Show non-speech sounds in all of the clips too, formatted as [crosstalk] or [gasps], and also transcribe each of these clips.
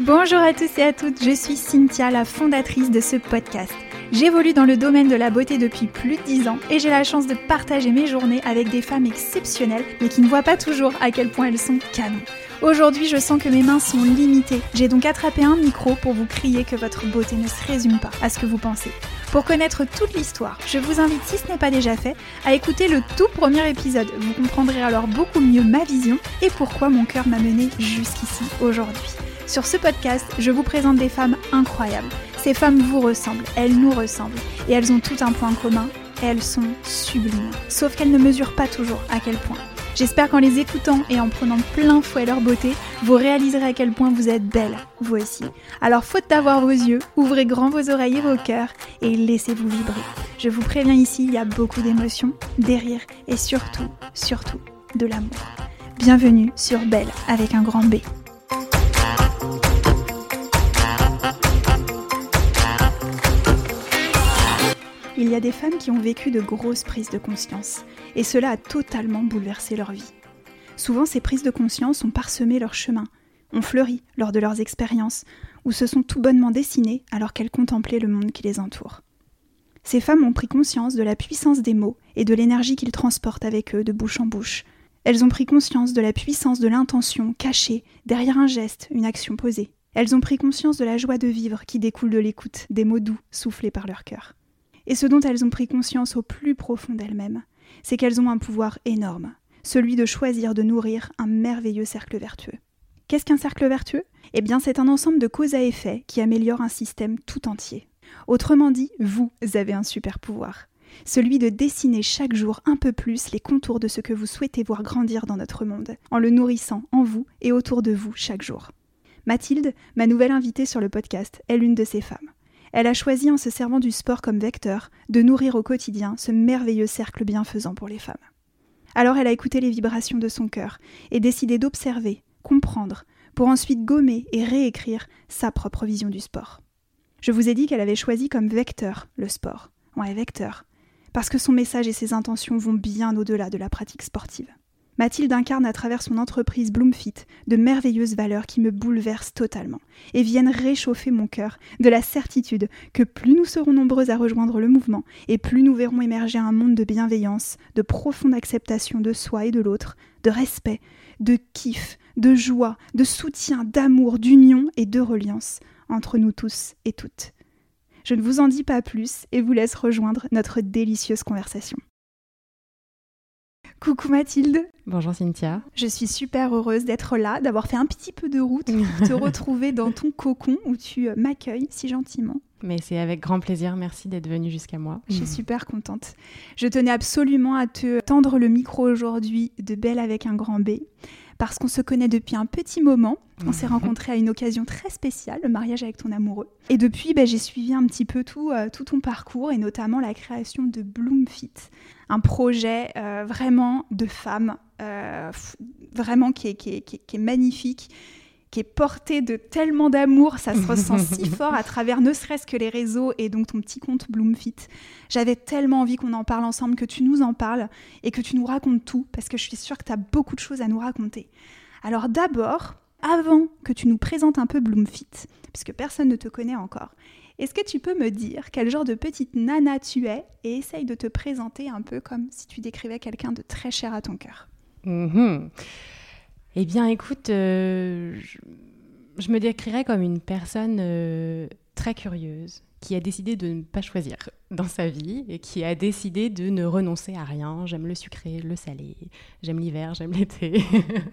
Bonjour à tous et à toutes, je suis Cynthia, la fondatrice de ce podcast. J'évolue dans le domaine de la beauté depuis plus de 10 ans et j'ai la chance de partager mes journées avec des femmes exceptionnelles mais qui ne voient pas toujours à quel point elles sont canons. Aujourd'hui, je sens que mes mains sont limitées. J'ai donc attrapé un micro pour vous crier que votre beauté ne se résume pas à ce que vous pensez. Pour connaître toute l'histoire, je vous invite, si ce n'est pas déjà fait, à écouter le tout premier épisode. Vous comprendrez alors beaucoup mieux ma vision et pourquoi mon cœur m'a mené jusqu'ici aujourd'hui. Sur ce podcast, je vous présente des femmes incroyables. Ces femmes vous ressemblent, elles nous ressemblent, et elles ont tout un point commun, elles sont sublimes. Sauf qu'elles ne mesurent pas toujours à quel point. J'espère qu'en les écoutant et en prenant plein fouet leur beauté, vous réaliserez à quel point vous êtes belle, vous aussi. Alors faute d'avoir vos yeux, ouvrez grand vos oreilles et vos cœurs et laissez-vous vibrer. Je vous préviens ici, il y a beaucoup d'émotions, des rires et surtout, surtout, de l'amour. Bienvenue sur Belle avec un grand B. Il y a des femmes qui ont vécu de grosses prises de conscience, et cela a totalement bouleversé leur vie. Souvent, ces prises de conscience ont parsemé leur chemin, ont fleuri lors de leurs expériences, ou se sont tout bonnement dessinées alors qu'elles contemplaient le monde qui les entoure. Ces femmes ont pris conscience de la puissance des mots et de l'énergie qu'ils transportent avec eux de bouche en bouche. Elles ont pris conscience de la puissance de l'intention cachée derrière un geste, une action posée. Elles ont pris conscience de la joie de vivre qui découle de l'écoute des mots doux soufflés par leur cœur. Et ce dont elles ont pris conscience au plus profond d'elles-mêmes, c'est qu'elles ont un pouvoir énorme, celui de choisir de nourrir un merveilleux cercle vertueux. Qu'est-ce qu'un cercle vertueux? Eh bien, c'est un ensemble de causes à effet qui améliore un système tout entier. Autrement dit, vous avez un super pouvoir, celui de dessiner chaque jour un peu plus les contours de ce que vous souhaitez voir grandir dans notre monde, en le nourrissant en vous et autour de vous chaque jour. Mathilde, ma nouvelle invitée sur le podcast, est l'une de ces femmes. Elle a choisi, en se servant du sport comme vecteur, de nourrir au quotidien ce merveilleux cercle bienfaisant pour les femmes. Alors elle a écouté les vibrations de son cœur et décidé d'observer, comprendre, pour ensuite gommer et réécrire sa propre vision du sport. Je vous ai dit qu'elle avait choisi comme vecteur le sport. Ouais, vecteur. Parce que son message et ses intentions vont bien au-delà de la pratique sportive. Mathilde incarne à travers son entreprise Bloomfit de merveilleuses valeurs qui me bouleversent totalement et viennent réchauffer mon cœur de la certitude que plus nous serons nombreuses à rejoindre le mouvement et plus nous verrons émerger un monde de bienveillance, de profonde acceptation de soi et de l'autre, de respect, de kiff, de joie, de soutien, d'amour, d'union et de reliance entre nous tous et toutes. Je ne vous en dis pas plus et vous laisse rejoindre notre délicieuse conversation. Coucou Mathilde. Bonjour Cynthia. Je suis super heureuse d'être là, d'avoir fait un petit peu de route pour [laughs] te retrouver dans ton cocon où tu euh, m'accueilles si gentiment. Mais c'est avec grand plaisir, merci d'être venue jusqu'à moi. Je suis [laughs] super contente. Je tenais absolument à te tendre le micro aujourd'hui de Belle avec un grand B parce qu'on se connaît depuis un petit moment. On s'est rencontrés à une occasion très spéciale, le mariage avec ton amoureux. Et depuis, ben, j'ai suivi un petit peu tout, euh, tout ton parcours et notamment la création de Bloomfit, un projet euh, vraiment de femme, euh, vraiment qui est, qui est, qui est magnifique qui est porté de tellement d'amour, ça se ressent si [laughs] fort à travers ne serait-ce que les réseaux et donc ton petit compte Bloomfit. J'avais tellement envie qu'on en parle ensemble, que tu nous en parles et que tu nous racontes tout, parce que je suis sûre que tu as beaucoup de choses à nous raconter. Alors d'abord, avant que tu nous présentes un peu Bloomfit, puisque personne ne te connaît encore, est-ce que tu peux me dire quel genre de petite nana tu es et essaye de te présenter un peu comme si tu décrivais quelqu'un de très cher à ton cœur? Mm-hmm. Eh bien, écoute, euh, je, me décrirais comme une personne euh, très curieuse, qui a décidé de ne pas choisir dans sa vie et qui a décidé de ne renoncer à rien. J'aime le sucré, le salé, j'aime l'hiver, j'aime l'été.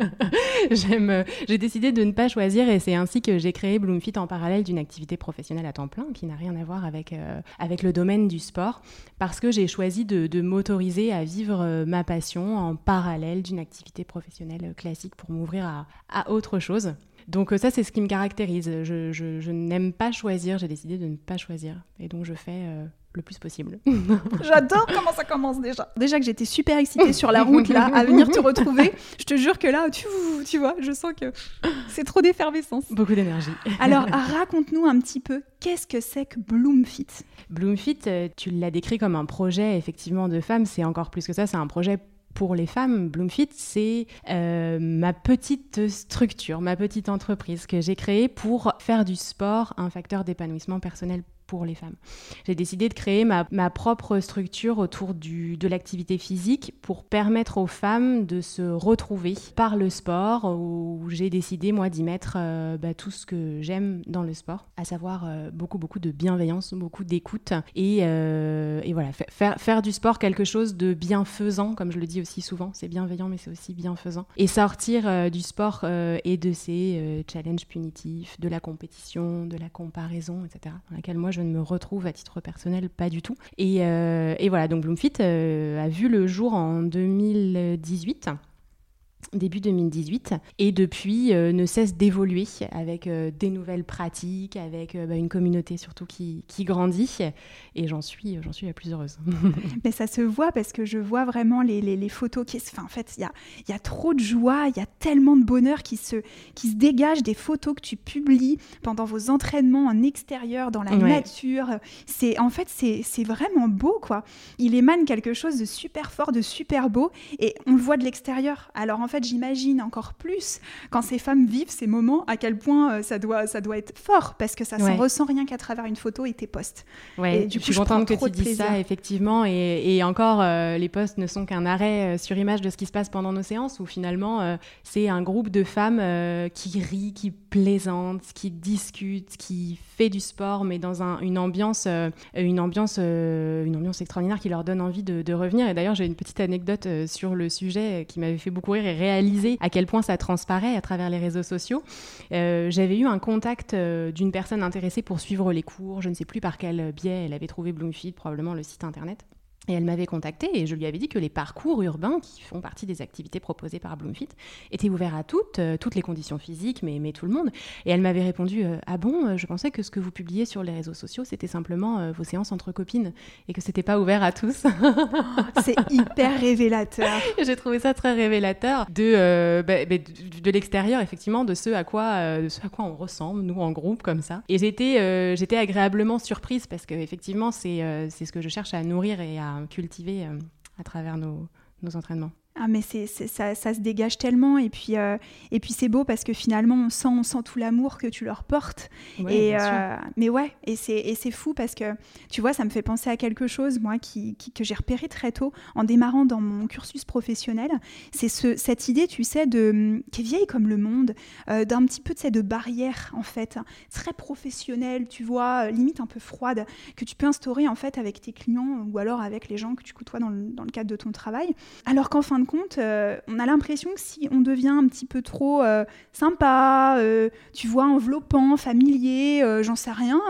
[laughs] j'aime, j'ai décidé de ne pas choisir et c'est ainsi que j'ai créé Bloomfit en parallèle d'une activité professionnelle à temps plein qui n'a rien à voir avec, euh, avec le domaine du sport parce que j'ai choisi de, de m'autoriser à vivre euh, ma passion en parallèle d'une activité professionnelle classique pour m'ouvrir à, à autre chose. Donc euh, ça, c'est ce qui me caractérise. Je, n'aime pas choisir, j'ai décidé de ne pas choisir. Et donc je fais euh, le plus possible. [laughs] J'adore comment ça commence déjà. Déjà que j'étais super excitée sur la route là à venir te [laughs] retrouver, je te jure que là, tu, tu vois, je sens que c'est trop d'effervescence. Beaucoup d'énergie. Alors [laughs] raconte-nous un petit peu, qu'est-ce que c'est que Bloomfit? Bloomfit, euh, tu l'as décrit comme un projet effectivement de femme, c'est encore plus que ça, c'est un projet pour les femmes, Bloomfit, c'est euh, ma petite structure, ma petite entreprise que j'ai créée pour faire du sport un facteur d'épanouissement personnel les femmes. J'ai décidé de créer ma, propre structure autour de l'activité physique pour permettre aux femmes de se retrouver par le sport, où j'ai décidé, moi, d'y mettre euh, bah, tout ce que j'aime dans le sport, à savoir euh, beaucoup, beaucoup de bienveillance, beaucoup d'écoute, et, euh, et, voilà, faire, faire du sport quelque chose de bienfaisant, comme je le dis aussi souvent, c'est bienveillant, mais c'est aussi bienfaisant, et sortir du sport et de ces challenges punitifs, de la compétition, de la comparaison, etc., dans laquelle moi, je ne me retrouve à titre personnel pas du tout. Et, euh, voilà, donc Bloomfit euh, a vu le jour en 2018 début 2018 et depuis euh, ne cesse d'évoluer avec euh, des nouvelles pratiques, avec euh, bah, une communauté surtout qui, qui grandit et j'en suis, j'en suis la plus heureuse. [laughs] Mais ça se voit parce que je vois vraiment les, les, les photos qui... Enfin, en fait, il y a, y a trop de joie, il y a tellement de bonheur qui se, qui se dégage des photos que tu publies pendant vos entraînements en extérieur, dans la nature. C'est En fait, c'est vraiment beau, quoi. Il émane quelque chose de super fort, de super beau et on le voit de l'extérieur. Alors en fait, j'imagine encore plus quand ces femmes vivent ces moments, à quel point euh, ça doit, ça doit être fort, parce que ça s'en ressent rien qu'à travers une photo et tes posts. Ouais, du coup, je suis contente que tu dises ça, effectivement. Et, encore, euh, les posts ne sont qu'un arrêt euh, sur image de ce qui se passe pendant nos séances, où finalement, c'est un groupe de femmes qui rient, qui plaisantent, qui discutent, qui fait du sport, mais dans une ambiance, une ambiance, une ambiance extraordinaire qui leur donne envie de, de revenir. Et d'ailleurs, j'ai une petite anecdote sur le sujet qui m'avait fait beaucoup rire et réaliser à quel point ça transparaît à travers les réseaux sociaux. Euh, j'avais eu un contact euh, d'une personne intéressée pour suivre les cours, je ne sais plus par quel biais elle avait trouvé Bloomfield, probablement le site internet. Et elle m'avait contacté et je lui avais dit que les parcours urbains, qui font partie des activités proposées par Bloomfit, étaient ouverts à toutes, euh, toutes les conditions physiques, mais, mais, tout le monde. Et elle m'avait répondu euh, Ah bon, euh, je pensais que ce que vous publiez sur les réseaux sociaux, c'était simplement vos séances entre copines et que c'était pas ouvert à tous. [laughs] C'est hyper révélateur. [laughs] J'ai trouvé ça très révélateur de, bah, bah, de, de l'extérieur, effectivement, de ce, à quoi, de ce à quoi on ressemble, nous, en groupe, comme ça. Et j'étais agréablement surprise parce qu'effectivement, c'est c'est ce que je cherche à nourrir et à cultiver euh, à travers nos, nos entraînements. Ah mais c'est, ça, ça, se dégage tellement. Et puis euh, et puis c'est beau parce que finalement on sent on sent tout l'amour que tu leur portes. Et euh, mais ouais et c'est fou parce que tu vois ça me fait penser à quelque chose moi qui, que j'ai repéré très tôt en démarrant dans mon cursus professionnel. C'est ce, cette idée tu sais de qui est vieille comme le monde euh, d'un petit peu de de barrière en fait très professionnelle tu vois limite un peu froide que tu peux instaurer en fait avec tes clients ou alors avec les gens que tu côtoies dans le, dans le cadre de ton travail. Alors qu'en fin euh, on a l'impression que si on devient un petit peu trop euh, sympa, euh, tu vois, enveloppant, familier, j'en sais rien,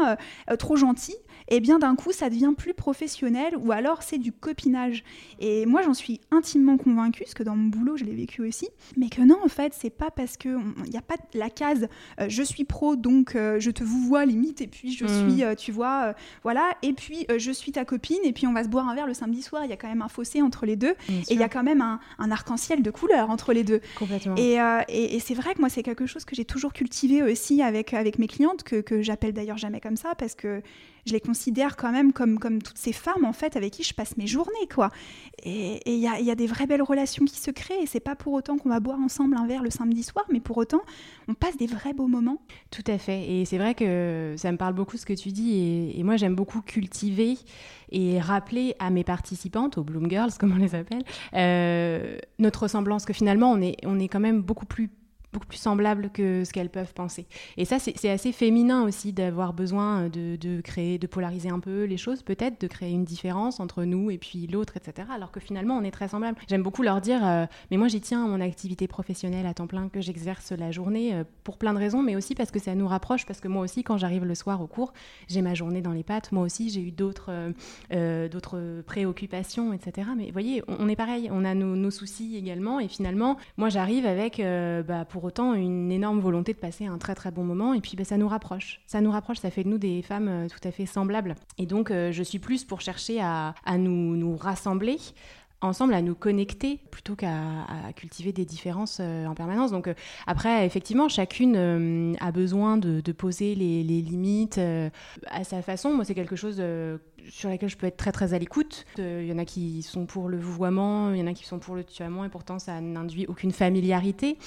trop gentil, et eh bien d'un coup ça devient plus professionnel ou alors c'est du copinage. Et moi j'en suis intimement convaincue, parce que dans mon boulot je l'ai vécu aussi, mais que non en fait c'est pas parce que il n'y a pas la case je suis pro donc je te vous vois limite et puis je mm. suis tu vois voilà et puis je suis ta copine et puis on va se boire un verre le samedi soir, il y a quand même un fossé entre les deux et il y a quand même un, un arc-en-ciel de couleurs entre les deux. Complètement. Euh, et, et, c'est vrai que moi, c'est quelque chose que j'ai toujours cultivé aussi avec, avec mes clientes, que, que j'appelle d'ailleurs jamais comme ça, parce que je les considère quand même comme, comme toutes ces femmes, en fait, avec qui je passe mes journées, quoi. Et il y a, y a, des vraies belles relations qui se créent, et c'est pas pour autant qu'on va boire ensemble un verre le samedi soir, mais pour autant, on passe des vrais beaux moments. Tout à fait. Et c'est vrai que ça me parle beaucoup ce que tu dis, et, moi, j'aime beaucoup cultiver et rappeler à mes participantes, aux Bloom Girls, [laughs] comme on les appelle, euh, notre ressemblance, que finalement, on est, on est quand même beaucoup plus beaucoup plus semblables que ce qu'elles peuvent penser. Et ça, c'est assez féminin aussi d'avoir besoin de, créer, de polariser un peu les choses, peut-être, de créer une différence entre nous et puis l'autre, etc. Alors que finalement, on est très semblables. J'aime beaucoup leur dire, euh, mais moi, j'y tiens à mon activité professionnelle à temps plein que j'exerce la journée euh, pour plein de raisons, mais aussi parce que ça nous rapproche, parce que moi aussi, quand j'arrive le soir au cours, j'ai ma journée dans les pattes. Moi aussi, j'ai eu d'autres euh, d'autres préoccupations, etc. Mais vous voyez, on, est pareil, on a nos, nos, soucis également, et finalement, moi, j'arrive avec, bah, pour autant une énorme volonté de passer un très très bon moment. Et puis ben, ça nous rapproche. Ça nous rapproche, ça fait de nous des femmes euh, tout à fait semblables. Et donc euh, je suis plus pour chercher à, nous, nous rassembler ensemble à nous connecter plutôt qu'à cultiver des différences euh, en permanence. Donc après, effectivement, chacune a besoin de, poser les, limites à sa façon. Moi, c'est quelque chose sur laquelle je peux être très très à l'écoute. Il y en a qui sont pour le vouvoiement, il y en a qui sont pour le tutoiement, et pourtant ça n'induit aucune familiarité.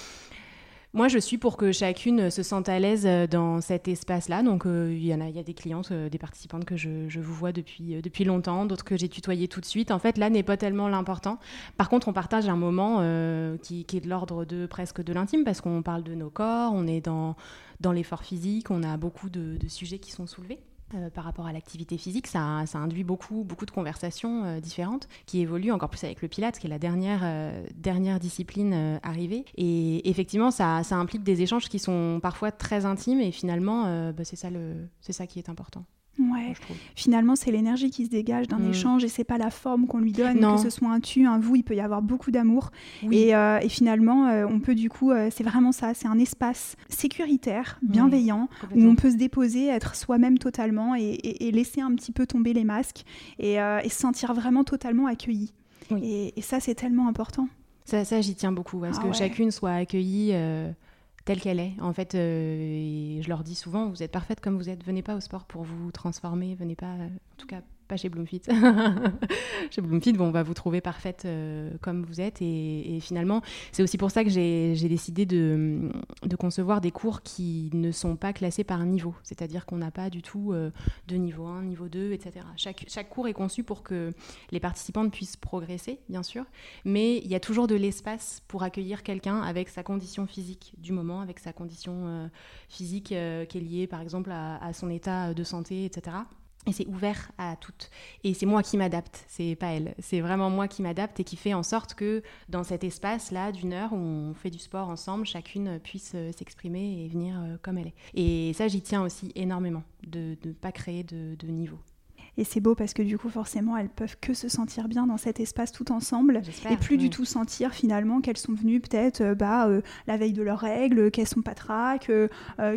Moi, je suis pour que chacune se sente à l'aise euh, dans cet espace-là. Donc, euh, il y a, des clientes, euh, des participantes que je, vous vois depuis, depuis longtemps, d'autres que j'ai tutoyées tout de suite. En fait, là n'est pas tellement l'important. Par contre, on partage un moment qui, est de l'ordre de presque de l'intime parce qu'on parle de nos corps, on est dans, dans l'effort physique, on a beaucoup de sujets qui sont soulevés. Euh, par rapport à l'activité physique, ça, induit beaucoup, beaucoup de conversations euh, différentes qui évoluent encore plus avec le Pilates, qui est la dernière, euh, discipline arrivée. Et effectivement, ça, ça, implique des échanges qui sont parfois très intimes et finalement, bah, c'est ça, ça qui est important. Ouais. Finalement, c'est l'énergie qui se dégage d'un mm. échange et c'est pas la forme qu'on lui donne, que ce soit un tu, un vous. Il peut y avoir beaucoup d'amour et, euh, et, finalement, euh, on peut du coup, euh, c'est vraiment ça, c'est un espace sécuritaire, bienveillant, où on peut se déposer, être soi-même totalement et, et, laisser un petit peu tomber les masques et, se sentir vraiment totalement accueilli. Et, ça, c'est tellement important. Ça, ça j'y tiens beaucoup, parce ah que chacune soit accueillie telle qu'elle est. En fait, euh, je leur dis souvent, vous êtes parfaite comme vous êtes. Venez pas au sport pour vous transformer. Venez pas, en tout cas, pas chez Bloomfit. [laughs] chez Bloomfit, bon, on va vous trouver parfaite euh, comme vous êtes. Et, finalement, c'est aussi pour ça que j'ai décidé de, concevoir des cours qui ne sont pas classés par niveau. C'est-à-dire qu'on n'a pas du tout euh, de niveau 1, niveau 2, etc. Chaque, chaque cours est conçu pour que les participantes puissent progresser, bien sûr. Mais il y a toujours de l'espace pour accueillir quelqu'un avec sa condition physique du moment, avec sa condition euh, physique qui est liée, par exemple, à son état de santé, etc. Et c'est ouvert à toutes. Et c'est moi qui m'adapte, c'est pas elle. C'est vraiment moi qui m'adapte et qui fait en sorte que dans cet espace-là d'une heure où on fait du sport ensemble, chacune puisse euh, s'exprimer et venir euh, comme elle est. Et ça, j'y tiens aussi énormément, de ne pas créer de, de niveau. Et c'est beau parce que du coup, forcément, elles peuvent que se sentir bien dans cet espace tout ensemble et plus du tout sentir finalement qu'elles sont venues peut-être euh, bah, euh, la veille de leurs règles, qu'elles sont pas traques, euh,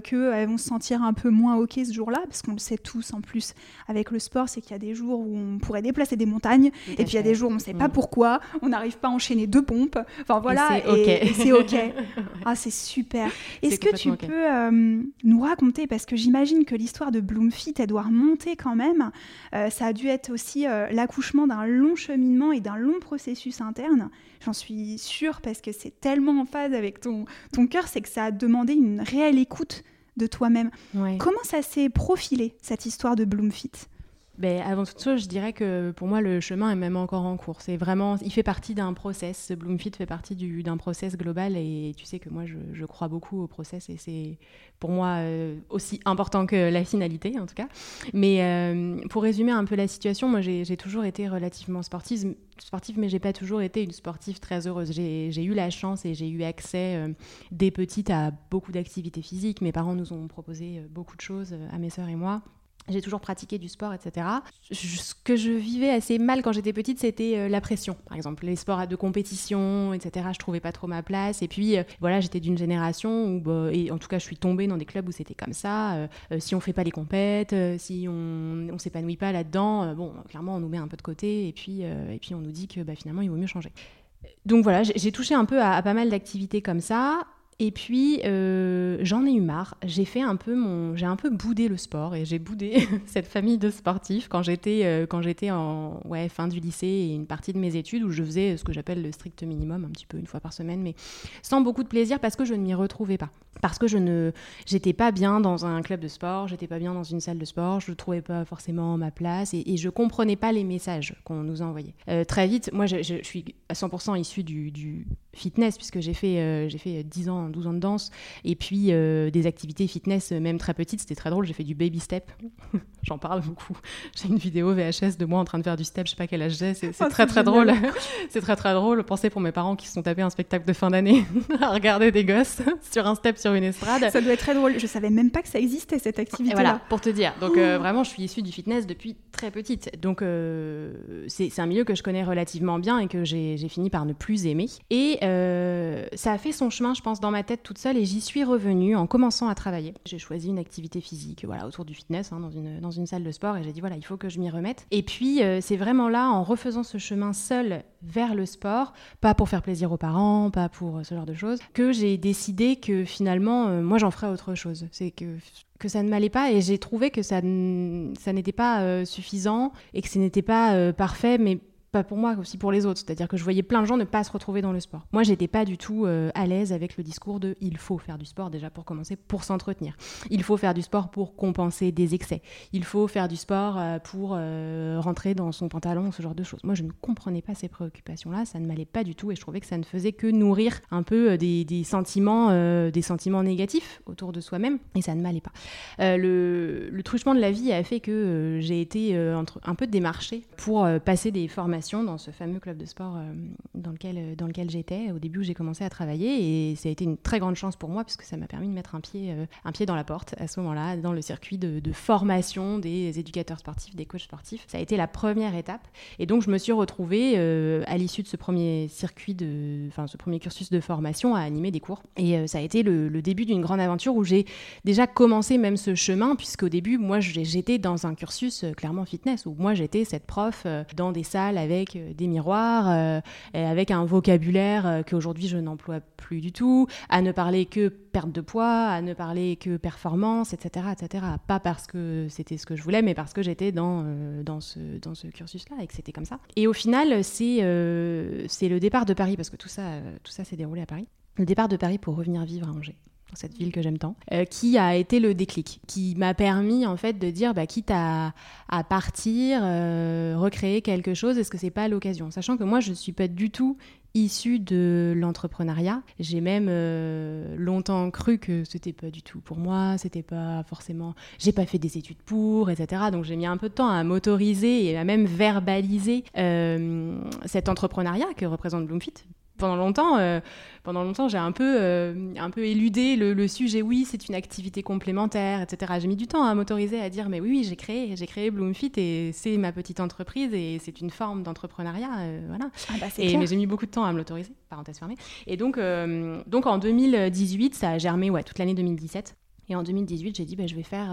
qu'elles vont se sentir un peu moins ok ce jour-là, parce qu'on le sait tous en plus avec le sport, c'est qu'il y a des jours où on pourrait déplacer des montagnes et puis il y a des jours où on ne sait pas mm. pourquoi, on n'arrive pas à enchaîner deux pompes. Enfin voilà, et c'est ok. [laughs] ah, c'est super. Est-ce que tu peux nous raconter, parce que j'imagine que l'histoire de Bloomfit, elle doit remonter quand même euh, ça a dû être aussi euh, l'accouchement d'un long cheminement et d'un long processus interne. J'en suis sûre parce que c'est tellement en phase avec ton, ton cœur, c'est que ça a demandé une réelle écoute de toi-même. Comment ça s'est profilé, cette histoire de Bloomfit? Ben, avant toute chose, je dirais que pour moi, le chemin est même encore en cours. C'est vraiment, il fait partie d'un process. Bloomfit fait partie d'un process global et tu sais que moi, je, crois beaucoup au process et c'est pour moi euh, aussi important que la finalité, en tout cas. Mais euh, pour résumer un peu la situation, moi, j'ai toujours été relativement sportive, sportive mais j'ai pas toujours été une sportive très heureuse. J'ai eu la chance et j'ai eu accès euh, dès petite à beaucoup d'activités physiques. Mes parents nous ont proposé beaucoup de choses à mes sœurs et moi. J'ai toujours pratiqué du sport, etc. Ce que je vivais assez mal quand j'étais petite, c'était euh, la pression, par exemple. Les sports de compétition, etc. Je trouvais pas trop ma place. Et puis, euh, voilà, j'étais d'une génération où, bah, et en tout cas, je suis tombée dans des clubs où c'était comme ça. Euh, si on fait pas les compètes, si on, on s'épanouit pas là-dedans, bon, clairement, on nous met un peu de côté. Et puis, et puis on nous dit que bah, finalement, il vaut mieux changer. Donc voilà, j'ai touché un peu à pas mal d'activités comme ça. Et puis, euh, j'en ai eu marre. J'ai fait un peu mon, j'ai un peu boudé le sport et j'ai boudé [laughs] cette famille de sportifs quand j'étais, euh, quand j'étais en ouais, fin du lycée et une partie de mes études où je faisais ce que j'appelle le strict minimum, un petit peu une fois par semaine, mais sans beaucoup de plaisir parce que je ne m'y retrouvais pas, parce que je ne, j'étais pas bien dans un club de sport, j'étais pas bien dans une salle de sport, je ne trouvais pas forcément ma place et, et je comprenais pas les messages qu'on nous envoyait. Euh, très vite, moi, je, suis à 100% issue du, fitness puisque j'ai fait, j'ai fait 10 ans 12 ans de danse, et puis euh, des activités fitness, euh, même très petites. C'était très drôle. J'ai fait du baby step. [laughs] J'en parle beaucoup. [laughs] J'ai une vidéo VHS de moi en train de faire du step. Je sais pas quel âge j'ai. C'est oh, très, très drôle. [laughs] c'est très, très drôle. Pensez pour mes parents qui se sont tapés un spectacle de fin d'année à regarder des gosses sur un step sur une estrade. Ça doit être très drôle. Je savais même pas que ça existait, cette activité-là. Voilà, pour te dire. Donc, euh, vraiment, je suis issue du fitness depuis très petite. Donc, c'est un milieu que je connais relativement bien et que j'ai fini par ne plus aimer. Et ça a fait son chemin, je pense, dans ma tête toute seule et j'y suis revenue en commençant à travailler. J'ai choisi une activité physique, voilà, autour du fitness, hein, dans, une, dans une salle de sport et j'ai dit voilà, il faut que je m'y remette. Et puis, euh, c'est vraiment là, en refaisant ce chemin seul vers le sport, pas pour faire plaisir aux parents, pas pour ce genre de choses, que j'ai décidé que finalement, moi, j'en ferais autre chose. C'est que que ça ne m'allait pas et j'ai trouvé que ça n'était pas suffisant et que ce n'était pas parfait, mais pas pour moi, aussi pour les autres. C'est-à-dire que je voyais plein de gens ne pas se retrouver dans le sport. Moi, j'étais pas du tout euh, à l'aise avec le discours de il faut faire du sport déjà pour commencer, pour s'entretenir. Il faut faire du sport pour compenser des excès. Il faut faire du sport euh, pour euh, rentrer dans son pantalon, ce genre de choses. Moi, je ne comprenais pas ces préoccupations-là, ça ne m'allait pas du tout et je trouvais que ça ne faisait que nourrir un peu des, des sentiments, des sentiments négatifs autour de soi-même et ça ne m'allait pas. le, le, truchement de la vie a fait que j'ai été entre, un peu démarchée pour passer des formations dans ce fameux club de sport euh, dans lequel, euh, dans lequel j'étais au début où j'ai commencé à travailler. Et ça a été une très grande chance pour moi puisque ça m'a permis de mettre un pied, euh, un pied dans la porte à ce moment-là, dans le circuit de, formation des éducateurs sportifs, des coachs sportifs. Ça a été la première étape. Et donc, je me suis retrouvée à l'issue de ce premier circuit, de, enfin, ce premier cursus de formation à animer des cours. Et ça a été le, début d'une grande aventure où j'ai déjà commencé même ce chemin, puisqu'au début, moi, j'étais dans un cursus clairement fitness, où moi, j'étais cette prof dans des salles avec euh, des miroirs, euh, avec un vocabulaire euh, qu'aujourd'hui je n'emploie plus du tout, à ne parler que perte de poids, à ne parler que performance, etc. etc. Pas parce que c'était ce que je voulais, mais parce que j'étais dans, dans ce, dans ce cursus-là et que c'était comme ça. Et au final, c'est c'est le départ de Paris, parce que tout ça, tout ça s'est déroulé à Paris. Le départ de Paris pour revenir vivre à Angers cette ville que j'aime tant, euh, qui a été le déclic, qui m'a permis en fait de dire, bah, quitte à, à partir, euh, recréer quelque chose, est-ce que c'est pas l'occasion? Sachant que moi, je suis pas du tout issue de l'entrepreneuriat. J'ai même euh, longtemps cru que c'était pas du tout pour moi, c'était pas forcément. J'ai pas fait des études pour, etc. Donc j'ai mis un peu de temps à m'autoriser et à même verbaliser cet entrepreneuriat que représente Bloomfit, pendant longtemps, euh, pendant longtemps, j'ai un peu, euh, un peu éludé le, sujet. Oui, c'est une activité complémentaire, etc. J'ai mis du temps à m'autoriser à dire, mais oui, oui, j'ai créé, j'ai créé Bloomfit et c'est ma petite entreprise et c'est une forme d'entrepreneuriat, euh, voilà. Ah bah, et mais j'ai mis beaucoup de temps à me l'autoriser, parenthèse fermée. Et donc, donc en 2018, ça a germé, ouais, toute l'année 2017. Et en 2018, j'ai dit, bah, je vais faire,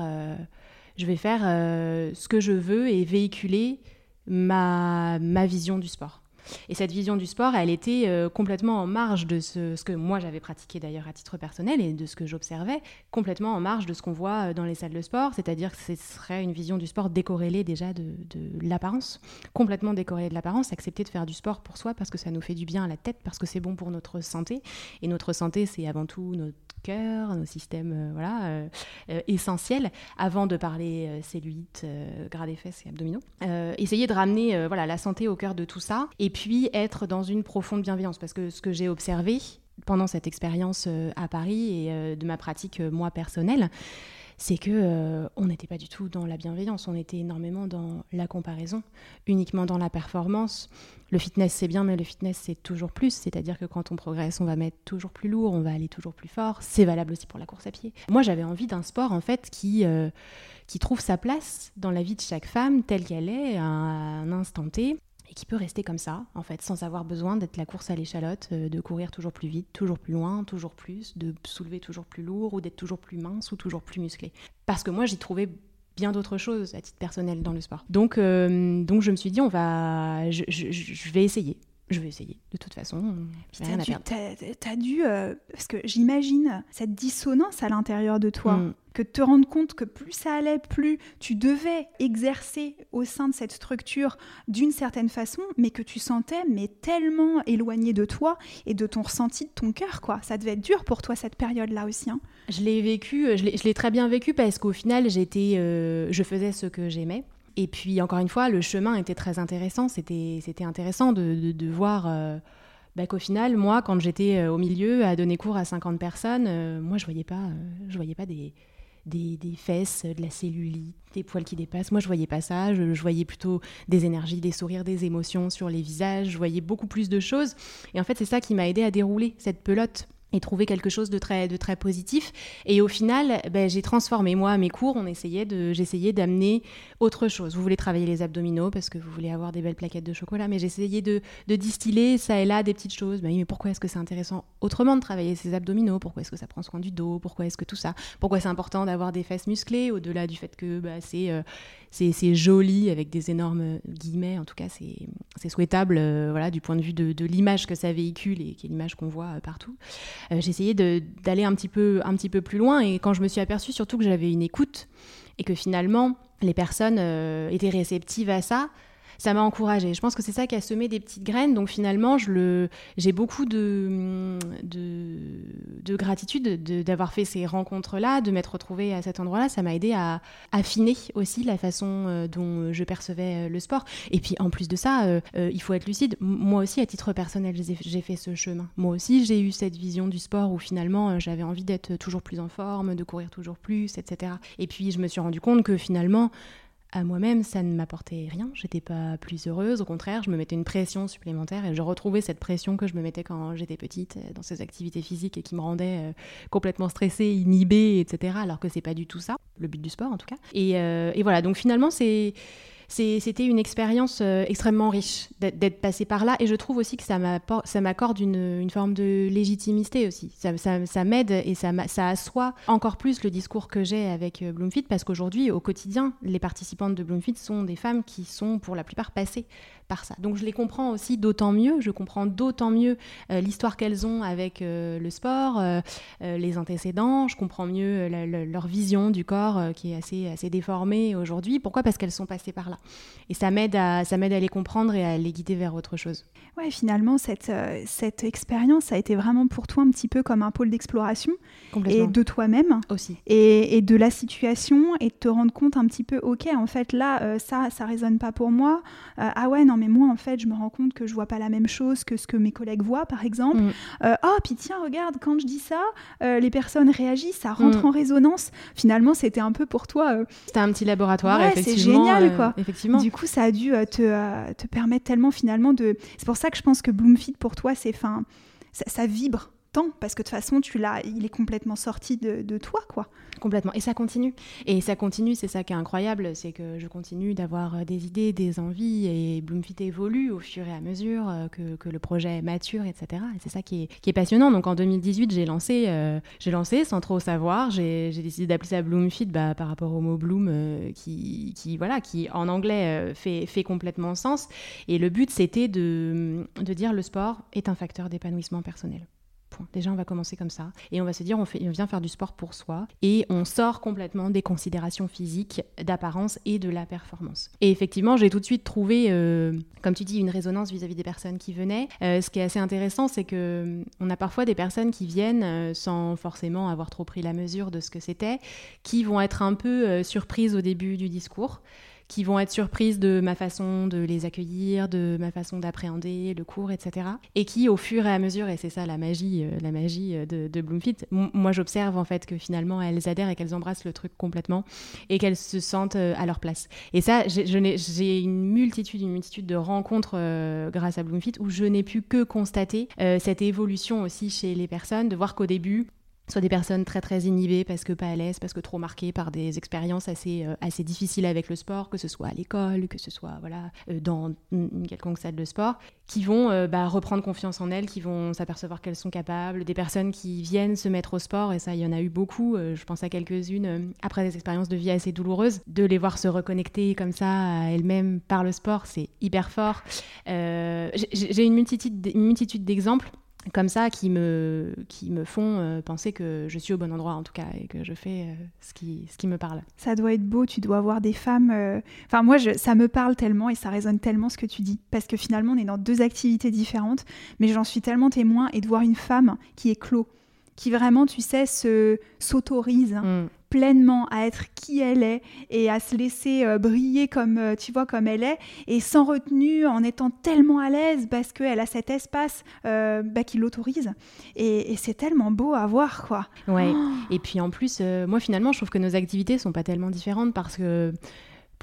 je vais faire ce que je veux et véhiculer ma, ma vision du sport. Et cette vision du sport, elle était euh, complètement en marge de ce, que moi j'avais pratiqué d'ailleurs à titre personnel et de ce que j'observais, complètement en marge de ce qu'on voit euh, dans les salles de sport, c'est-à-dire que ce serait une vision du sport décorrélée déjà de, de l'apparence, complètement décorrélée de l'apparence, accepter de faire du sport pour soi parce que ça nous fait du bien à la tête, parce que c'est bon pour notre santé. Et notre santé, c'est avant tout notre nos systèmes euh, voilà, essentiels, avant de parler cellulite, gras des fesses et abdominaux. essayer de ramener voilà, la santé au cœur de tout ça. Et puis être dans une profonde bienveillance. Parce que ce que j'ai observé pendant cette expérience euh, à Paris et euh, de ma pratique, euh, moi, personnelle, c'est que on n'était pas du tout dans la bienveillance, on était énormément dans la comparaison, uniquement dans la performance. Le fitness c'est bien, mais le fitness c'est toujours plus, c'est-à-dire que quand on progresse, on va mettre toujours plus lourd, on va aller toujours plus fort. C'est valable aussi pour la course à pied. Moi, j'avais envie d'un sport en fait qui qui trouve sa place dans la vie de chaque femme telle qu'elle est à un instant T qui peut rester comme ça, en fait, sans avoir besoin d'être la course à l'échalote, euh, de courir toujours plus vite, toujours plus loin, toujours plus, de soulever toujours plus lourd ou d'être toujours plus mince ou toujours plus musclé. Parce que moi, j'y trouvais bien d'autres choses à titre personnel dans le sport. Donc, euh, je me suis dit, on va, je vais essayer je vais essayer, de toute façon. T'as dû, as, dû euh, parce que j'imagine cette dissonance à l'intérieur de toi, mm. que te rendre compte que plus ça allait, plus tu devais exercer au sein de cette structure d'une certaine façon, mais que tu sentais mais tellement éloigné de toi et de ton ressenti, de ton cœur, quoi. Ça devait être dur pour toi cette période-là aussi. Hein. Je l'ai vécu, je l'ai très bien vécu parce qu'au final, j'étais, euh, je faisais ce que j'aimais. Et puis, encore une fois, le chemin était très intéressant. C'était intéressant de, de, voir euh, bah, qu'au final, moi, quand j'étais euh, au milieu à donner cours à 50 personnes, euh, moi, je voyais pas, voyais pas des, des, des, fesses, de la cellulite, des poils qui dépassent. Moi, je voyais pas ça. Je, je, voyais plutôt des énergies, des sourires, des émotions sur les visages. Je voyais beaucoup plus de choses. Et en fait, c'est ça qui m'a aidé à dérouler cette pelote et trouver quelque chose de très, de très positif. Et au final, ben, j'ai transformé. Moi, mes cours, on essayait de, j'essayais d'amener autre chose. Vous voulez travailler les abdominaux parce que vous voulez avoir des belles plaquettes de chocolat, mais j'essayais de, de, distiller ça et là des petites choses. Ben, mais pourquoi est-ce que c'est intéressant autrement de travailler ces abdominaux? Pourquoi est-ce que ça prend soin du dos? Pourquoi est-ce que tout ça? Pourquoi c'est important d'avoir des fesses musclées au-delà du fait que bah, c'est euh, c'est joli avec des énormes guillemets. En tout cas, c'est souhaitable euh, voilà, du point de vue de, l'image que ça véhicule et qui est l'image qu'on voit euh, partout. Euh, j'ai essayé d'aller un, petit peu, un petit peu plus loin et quand je me suis aperçue surtout que j'avais une écoute et que finalement les personnes étaient réceptives à ça, ça m'a encouragée. Je pense que c'est ça qui a semé des petites graines. Donc finalement, j'ai beaucoup de, de, gratitude d'avoir fait ces rencontres-là, de m'être retrouvée à cet endroit-là. Ça m'a aidé à affiner aussi la façon euh, dont je percevais euh, le sport. Et puis en plus de ça, euh, il faut être lucide. Moi aussi, à titre personnel, j'ai fait ce chemin. Moi aussi, j'ai eu cette vision du sport où finalement, j'avais envie d'être toujours plus en forme, de courir toujours plus, etc. Et puis je me suis rendu compte que finalement, à moi-même, ça ne m'apportait rien. J'étais pas plus heureuse. Au contraire, je me mettais une pression supplémentaire et je retrouvais cette pression que je me mettais quand j'étais petite euh, dans ces activités physiques et qui me rendaient euh, complètement stressée, inhibée, etc. Alors que c'est pas du tout ça, le but du sport en tout cas. Et, euh, et voilà. Donc finalement, c'est c'était une expérience euh, extrêmement riche d'être passé par là. Et je trouve aussi que ça m'accorde une, forme de légitimité aussi. Ça, m'aide et ça, ça, assoit encore plus le discours que j'ai avec euh, Bloomfit parce qu'aujourd'hui, au quotidien, les participantes de Bloomfit sont des femmes qui sont pour la plupart passées par ça. Donc je les comprends aussi d'autant mieux, je comprends d'autant mieux euh, l'histoire qu'elles ont avec euh, le sport, euh, les antécédents, je comprends mieux leur vision du corps qui est assez, assez déformée aujourd'hui. Pourquoi? Parce qu'elles sont passées par là. Et ça m'aide à, ça m'aide à les comprendre et à les guider vers autre chose. Ouais, finalement, cette, cette expérience a été vraiment pour toi un petit peu comme un pôle d'exploration et de toi-même aussi. Et, et, de la situation et de te rendre compte un petit peu, ok, en fait là, ça, ça résonne pas pour moi. ah ouais, non mais moi, en fait, je me rends compte que je vois pas la même chose que ce que mes collègues voient, par exemple. Mm. Euh, oh, puis tiens, regarde, quand je dis ça, euh, les personnes réagissent, ça rentre mm. en résonance. Finalement, c'était un peu pour toi. Euh, c'était un petit laboratoire, ouais, C'est génial, quoi. Effectivement. Du coup, ça a dû te, te, permettre tellement, finalement, de. C'est pour ça que je pense que Bloomfit, pour toi, c'est. Fin, ça vibre parce que de toute façon, tu l'as, il est complètement sorti de, toi, quoi. Complètement. Et ça continue. Et ça continue, c'est ça qui est incroyable, c'est que je continue d'avoir euh, des idées, des envies, et Bloomfit évolue au fur et à mesure euh, que, le projet mature, etc. Et c'est ça qui est, passionnant. Donc en 2018, j'ai lancé, euh, j'ai lancé sans trop savoir. J'ai, décidé d'appeler ça Bloomfit bah, par rapport au mot Bloom, qui, voilà, qui en anglais fait, fait complètement sens. Et le but, c'était de, de dire le sport est un facteur d'épanouissement personnel. Déjà, on va commencer comme ça. Et on va se dire, on, vient faire du sport pour soi. Et on sort complètement des considérations physiques, d'apparence et de la performance. Et effectivement, j'ai tout de suite trouvé, euh, comme tu dis, une résonance vis-à-vis des personnes qui venaient. Euh, ce qui est assez intéressant, c'est que on a parfois des personnes qui viennent euh, sans forcément avoir trop pris la mesure de ce que c'était, qui vont être un peu surprises au début du discours qui vont être surprises de ma façon de les accueillir, de ma façon d'appréhender le cours, etc. Et qui, au fur et à mesure, et c'est ça la magie, euh, la magie euh, de, Bloomfit, moi j'observe en fait que finalement elles adhèrent et qu'elles embrassent le truc complètement et qu'elles se sentent euh, à leur place. Et ça, j'ai une multitude, une multitude de rencontres grâce à Bloomfit où je n'ai pu que constater cette évolution aussi chez les personnes, de voir qu'au début, soit des personnes très très inhibées parce que pas à l'aise, parce que trop marquées par des expériences assez, euh, assez difficiles avec le sport, que ce soit à l'école, que ce soit voilà, euh, dans une quelconque salle de sport, qui vont euh, bah, reprendre confiance en elles, qui vont s'apercevoir qu'elles sont capables, des personnes qui viennent se mettre au sport, et ça il y en a eu beaucoup, je pense à quelques-unes, après des expériences de vie assez douloureuses, de les voir se reconnecter comme ça à elles-mêmes par le sport, c'est hyper fort. J'ai une multitude, une multitude d'exemples comme ça qui me, qui me font euh, penser que je suis au bon endroit en tout cas et que je fais euh, ce, qui, ce qui me parle. Ça doit être beau, tu dois avoir des femmes... Euh, enfin moi, je, ça me parle tellement et ça résonne tellement ce que tu dis parce que finalement on est dans deux activités différentes mais j'en suis tellement témoin et de voir une femme qui est clos qui vraiment, tu sais, se s'autorise mm pleinement à être qui elle est et à se laisser euh, briller comme euh, tu vois comme elle est et sans retenue en étant tellement à l'aise parce qu'elle a cet espace euh, bah, qui l'autorise et, c'est tellement beau à voir quoi ouais oh. et puis en plus moi finalement je trouve que nos activités sont pas tellement différentes parce que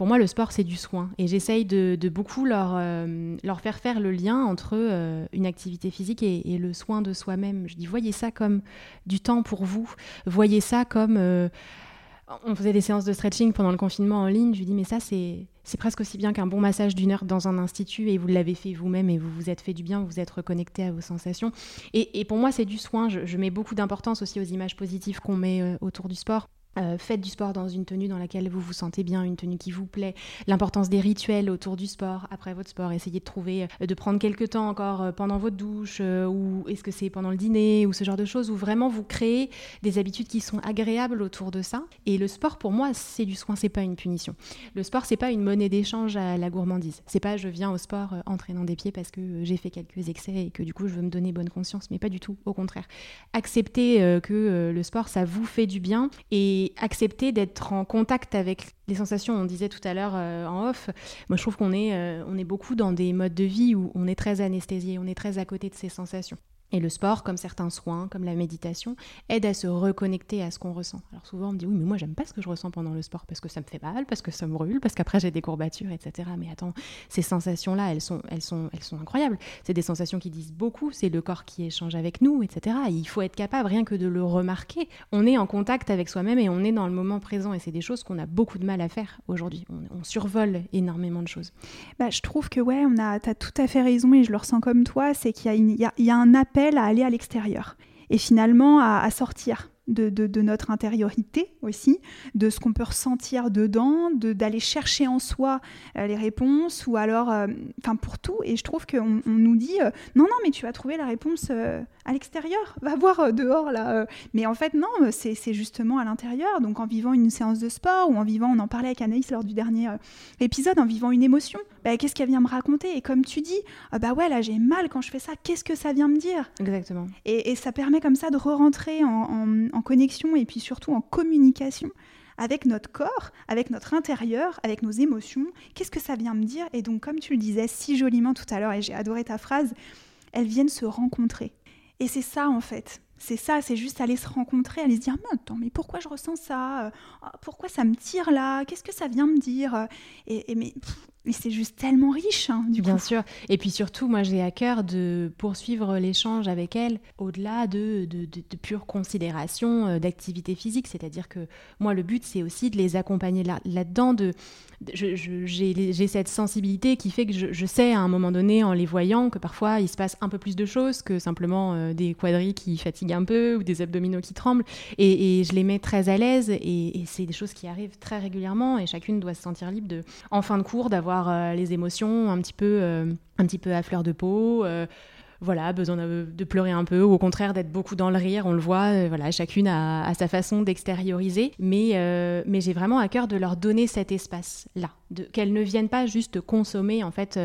pour moi, le sport, c'est du soin. Et j'essaye de, beaucoup leur, euh, leur faire faire le lien entre euh, une activité physique et, le soin de soi-même. Je dis, voyez ça comme du temps pour vous. Voyez ça comme... Euh, on faisait des séances de stretching pendant le confinement en ligne. Je lui dis, mais ça, c'est presque aussi bien qu'un bon massage d'une heure dans un institut et vous l'avez fait vous-même et vous vous êtes fait du bien, vous vous êtes reconnecté à vos sensations. Et, pour moi, c'est du soin. Je, mets beaucoup d'importance aussi aux images positives qu'on met autour du sport. Euh, faites du sport dans une tenue dans laquelle vous vous sentez bien, une tenue qui vous plaît, l'importance des rituels autour du sport, après votre sport, essayez de trouver, euh, de prendre quelques temps encore euh, pendant votre douche, ou est-ce que c'est pendant le dîner, ou ce genre de choses, où vraiment vous créez des habitudes qui sont agréables autour de ça. Et le sport, pour moi, c'est du soin, c'est pas une punition. Le sport, c'est pas une monnaie d'échange à la gourmandise. C'est pas je viens au sport entraînant des pieds parce que j'ai fait quelques excès et que du coup je veux me donner bonne conscience, mais pas du tout, au contraire. Acceptez que le sport, ça vous fait du bien et accepter d'être en contact avec les sensations. On disait tout à l'heure euh, en off, moi je trouve qu'on est, euh, on est beaucoup dans des modes de vie où on est très anesthésié, on est très à côté de ces sensations. Et le sport, comme certains soins, comme la méditation, aide à se reconnecter à ce qu'on ressent. Alors souvent on me dit oui mais moi j'aime pas ce que je ressens pendant le sport parce que ça me fait mal, parce que ça me brûle, parce qu'après j'ai des courbatures, etc. Mais attends, ces sensations-là, elles sont, elles, sont, elles sont incroyables. C'est des sensations qui disent beaucoup, c'est le corps qui échange avec nous, etc. il faut être capable rien que de le remarquer. On est en contact avec soi-même et on est dans le moment présent et c'est des choses qu'on a beaucoup de mal à faire aujourd'hui. On, survole énormément de choses. Bah, je trouve que ouais, on a, as tout à fait raison et je le ressens comme toi, c'est qu'il y, y, y a un appel à aller à l'extérieur et finalement à, sortir de, notre intériorité aussi, de ce qu'on peut ressentir dedans, d'aller chercher en soi euh, les réponses, ou alors, euh, enfin pour tout. Et je trouve qu'on nous dit, euh, non, non, mais tu vas trouver la réponse à l'extérieur, va voir dehors là. Mais en fait, non, c'est justement à l'intérieur. Donc en vivant une séance de sport, ou en vivant, on en parlait avec Anaïs lors du dernier épisode, en vivant une émotion, bah, qu'est-ce qu'elle vient me raconter? Et comme tu dis, ah bah ouais, là j'ai mal quand je fais ça, qu'est-ce que ça vient me dire? Exactement. Et, ça permet comme ça de re-rentrer en, en connexion et puis surtout en communication avec notre corps, avec notre intérieur, avec nos émotions. Qu'est-ce que ça vient me dire? Et donc, comme tu le disais si joliment tout à l'heure, et j'ai adoré ta phrase, elles viennent se rencontrer. Et c'est ça, en fait. C'est ça, c'est juste aller se rencontrer, aller se dire, mais attends, mais pourquoi je ressens ça? Pourquoi ça me tire là? Qu'est-ce que ça vient me dire? Et c'est juste tellement riche, hein, du Bien sûr. Et puis surtout, moi, j'ai à cœur de poursuivre l'échange avec elle au-delà de, de, de, de pure considération euh, d'activité physique. C'est-à-dire que moi, le but, c'est aussi de les accompagner là-dedans. de, j'ai cette sensibilité qui fait que je, sais à un moment donné, en les voyant, que parfois, il se passe un peu plus de choses que simplement euh, des quadris qui fatiguent un peu ou des abdominaux qui tremblent. Et, je les mets très à l'aise. Et, et c'est des choses qui arrivent très régulièrement. Et chacune doit se sentir libre, de, en fin de cours, d'avoir euh, les émotions un petit peu, euh, un petit peu à fleur de peau euh, voilà, besoin de, pleurer un peu, ou au contraire d'être beaucoup dans le rire, on le voit, voilà, chacune a, sa façon d'extérioriser, mais, mais j'ai vraiment à cœur de leur donner cet espace-là, qu'elles ne viennent pas juste consommer, en fait,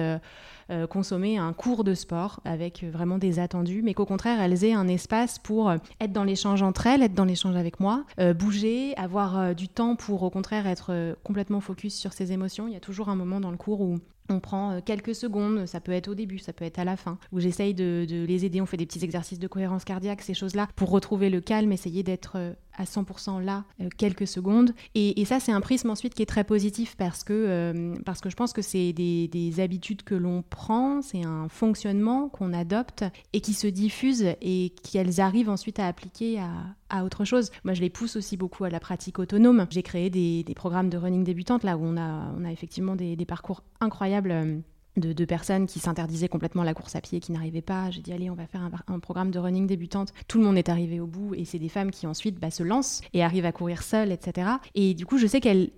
consommer un cours de sport avec vraiment des attendus, mais qu'au contraire, elles aient un espace pour être dans l'échange entre elles, être dans l'échange avec moi, bouger, avoir du temps pour au contraire être complètement focus sur ses émotions. Il y a toujours un moment dans le cours où on prend euh, quelques secondes, ça peut être au début, ça peut être à la fin, où j'essaye de, les aider, on fait des petits exercices de cohérence cardiaque, ces choses-là, pour retrouver le calme, essayer d'être euh, à 100% là euh, quelques secondes. Et, ça, c'est un prisme ensuite qui est très positif parce que, parce que je pense que c'est des, habitudes que l'on prend, c'est un fonctionnement qu'on adopte et qui se diffuse et qu'elles arrivent ensuite à appliquer à, autre chose. Moi, je les pousse aussi beaucoup à la pratique autonome. J'ai créé des, programmes de running débutante là où on a, on a effectivement des, des parcours incroyables euh, de, personnes qui s'interdisaient complètement la course à pied, qui n'arrivaient pas. J'ai dit, allez, on va faire un, programme de running débutante. Tout le monde est arrivé au bout et c'est des femmes qui ensuite bah, se lancent et arrivent à courir seules, etc. Et du coup, je sais qu'elles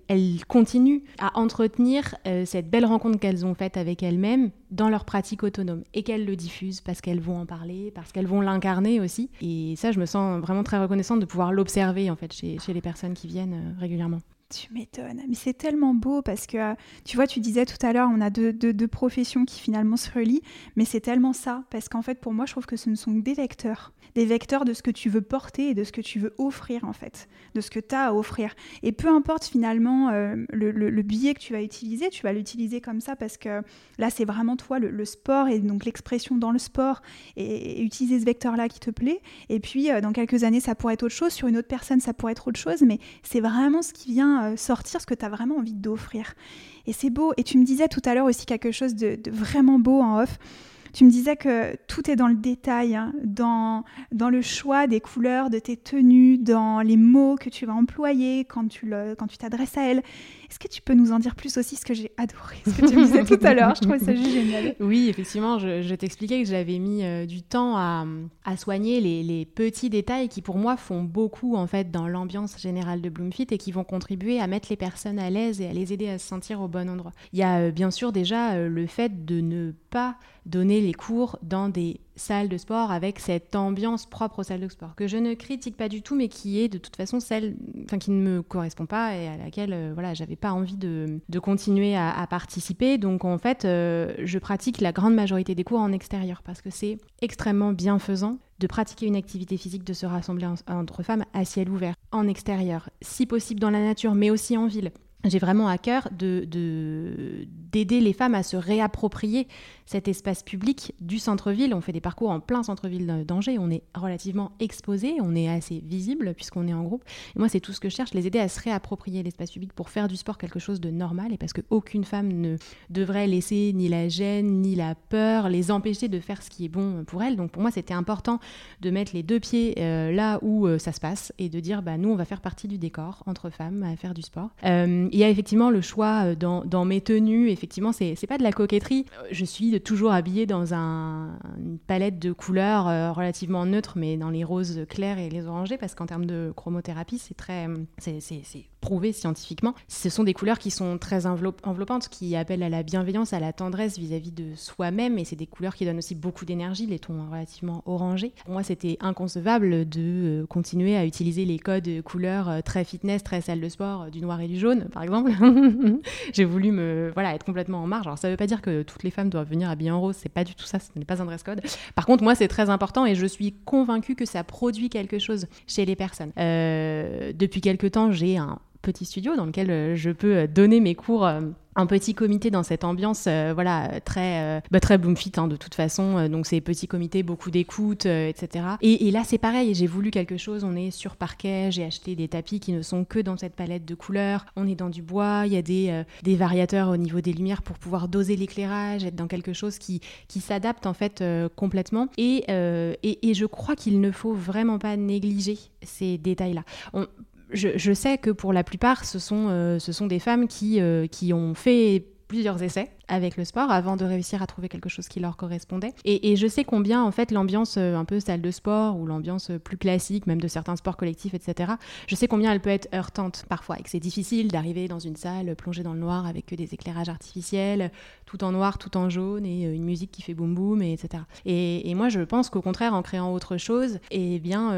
continuent à entretenir euh, cette belle rencontre qu'elles ont faite avec elles-mêmes dans leur pratique autonome et qu'elles le diffusent parce qu'elles vont en parler, parce qu'elles vont l'incarner aussi. Et ça, je me sens vraiment très reconnaissante de pouvoir l'observer en fait chez, les personnes qui viennent euh, régulièrement. Tu m'étonnes. Mais c'est tellement beau parce que, tu vois, tu disais tout à l'heure, on a deux, deux, professions qui finalement se relient, mais c'est tellement ça. Parce qu'en fait, pour moi, je trouve que ce ne sont que des vecteurs. Des vecteurs de ce que tu veux porter et de ce que tu veux offrir, en fait. De ce que tu as à offrir. Et peu importe finalement euh, le, le, billet que tu vas utiliser, tu vas l'utiliser comme ça parce que là, c'est vraiment toi, le, sport et donc l'expression dans le sport et, utiliser ce vecteur-là qui te plaît. Et puis, euh, dans quelques années, ça pourrait être autre chose. Sur une autre personne, ça pourrait être autre chose. Mais c'est vraiment ce qui vient bien sortir ce que tu as vraiment envie d'offrir. Et c'est beau. Et tu me disais tout à l'heure aussi quelque chose de, de vraiment beau en off. Tu me disais que tout est dans le détail, hein, dans, dans le choix des couleurs de tes tenues, dans les mots que tu vas employer quand tu t'adresses à elle. Est-ce que tu peux nous en dire plus aussi ce que j'ai adoré, ce que tu disais tout à l'heure? Je trouvais ça juste génial. [laughs] Oui, effectivement, je, t'expliquais que j'avais mis euh, du temps à, soigner les, les, petits détails qui, pour moi, font beaucoup en fait dans l'ambiance générale de Bloomfit et qui vont contribuer à mettre les personnes à l'aise et à les aider à se sentir au bon endroit. Il y a euh, bien sûr déjà euh, le fait de ne pas donner les cours dans des salles de sport avec cette ambiance propre aux salles de sport que je ne critique pas du tout mais qui est de toute façon celle qui ne me correspond pas et à laquelle euh, voilà j'avais pas envie de, de continuer à, participer. Donc en fait euh, je pratique la grande majorité des cours en extérieur parce que c'est extrêmement bienfaisant de pratiquer une activité physique, de se rassembler entre femmes à ciel ouvert, en extérieur, si possible dans la nature, mais aussi en ville j'ai vraiment à cœur de, d'aider les femmes à se réapproprier cet espace public du centre-ville. On fait des parcours en plein centre-ville d'Angers, on est relativement exposé, on est assez visible puisqu'on est en groupe. Et moi, c'est tout ce que je cherche, les aider à se réapproprier l'espace public pour faire du sport quelque chose de normal et parce qu'aucune femme ne devrait laisser ni la gêne, ni la peur, les empêcher de faire ce qui est bon pour elles. Donc pour moi, c'était important de mettre les deux pieds euh, là où euh, ça se passe et de dire, bah, nous, on va faire partie du décor entre femmes à faire du sport. Euh, il y a effectivement le choix euh, dans, mes tenues. Effectivement, c'est pas de la coquetterie. Je suis toujours habillée dans un, une palette de couleurs euh, relativement neutre, mais dans les roses clairs et les orangés, parce qu'en termes de chromothérapie, c'est très, prouvé scientifiquement. Ce sont des couleurs qui sont très enveloppantes, qui appellent à la bienveillance, à la tendresse vis-à-vis de soi-même, et c'est des couleurs qui donnent aussi beaucoup d'énergie, les tons relativement orangés. Pour moi, c'était inconcevable de euh, continuer à utiliser les codes couleurs très fitness, très salle de sport, du noir et du jaune, par exemple [laughs] j'ai voulu me voilà être complètement en marge. Alors ça veut pas dire que toutes les femmes doivent venir habillées en rose, c'est pas du tout ça, ce n'est pas un dress code. Par contre, moi c'est très important et je suis convaincue que ça produit quelque chose chez les personnes. Euh, depuis quelque temps, j'ai un petit studio dans lequel euh, je peux donner mes cours euh, un petit comité dans cette ambiance, euh, voilà, très, euh, bah, très Bloomfit hein, de toute façon. Euh, donc c'est petits comités, beaucoup d'écoute, etc. Et, là c'est pareil, j'ai voulu quelque chose. On est sur parquet, j'ai acheté des tapis qui ne sont que dans cette palette de couleurs. On est dans du bois, il y a des, variateurs au niveau des lumières pour pouvoir doser l'éclairage, être dans quelque chose qui, qui s'adapte en fait complètement. Et, et, et, je crois qu'il ne faut vraiment pas négliger ces détails-là je, sais que pour la plupart, ce sont, euh, ce sont des femmes qui, euh, qui ont fait plusieurs essais avec le sport avant de réussir à trouver quelque chose qui leur correspondait. Et, je sais combien, en fait, l'ambiance euh, un peu salle de sport ou l'ambiance plus classique, même de certains sports collectifs, etc., je sais combien elle peut être heurtante parfois et que c'est difficile d'arriver dans une salle plongée dans le noir avec que des éclairages artificiels, tout en noir, tout en jaune et une musique qui fait boum boum, et etc. Et, moi, je pense qu'au contraire, en créant autre chose, eh bien,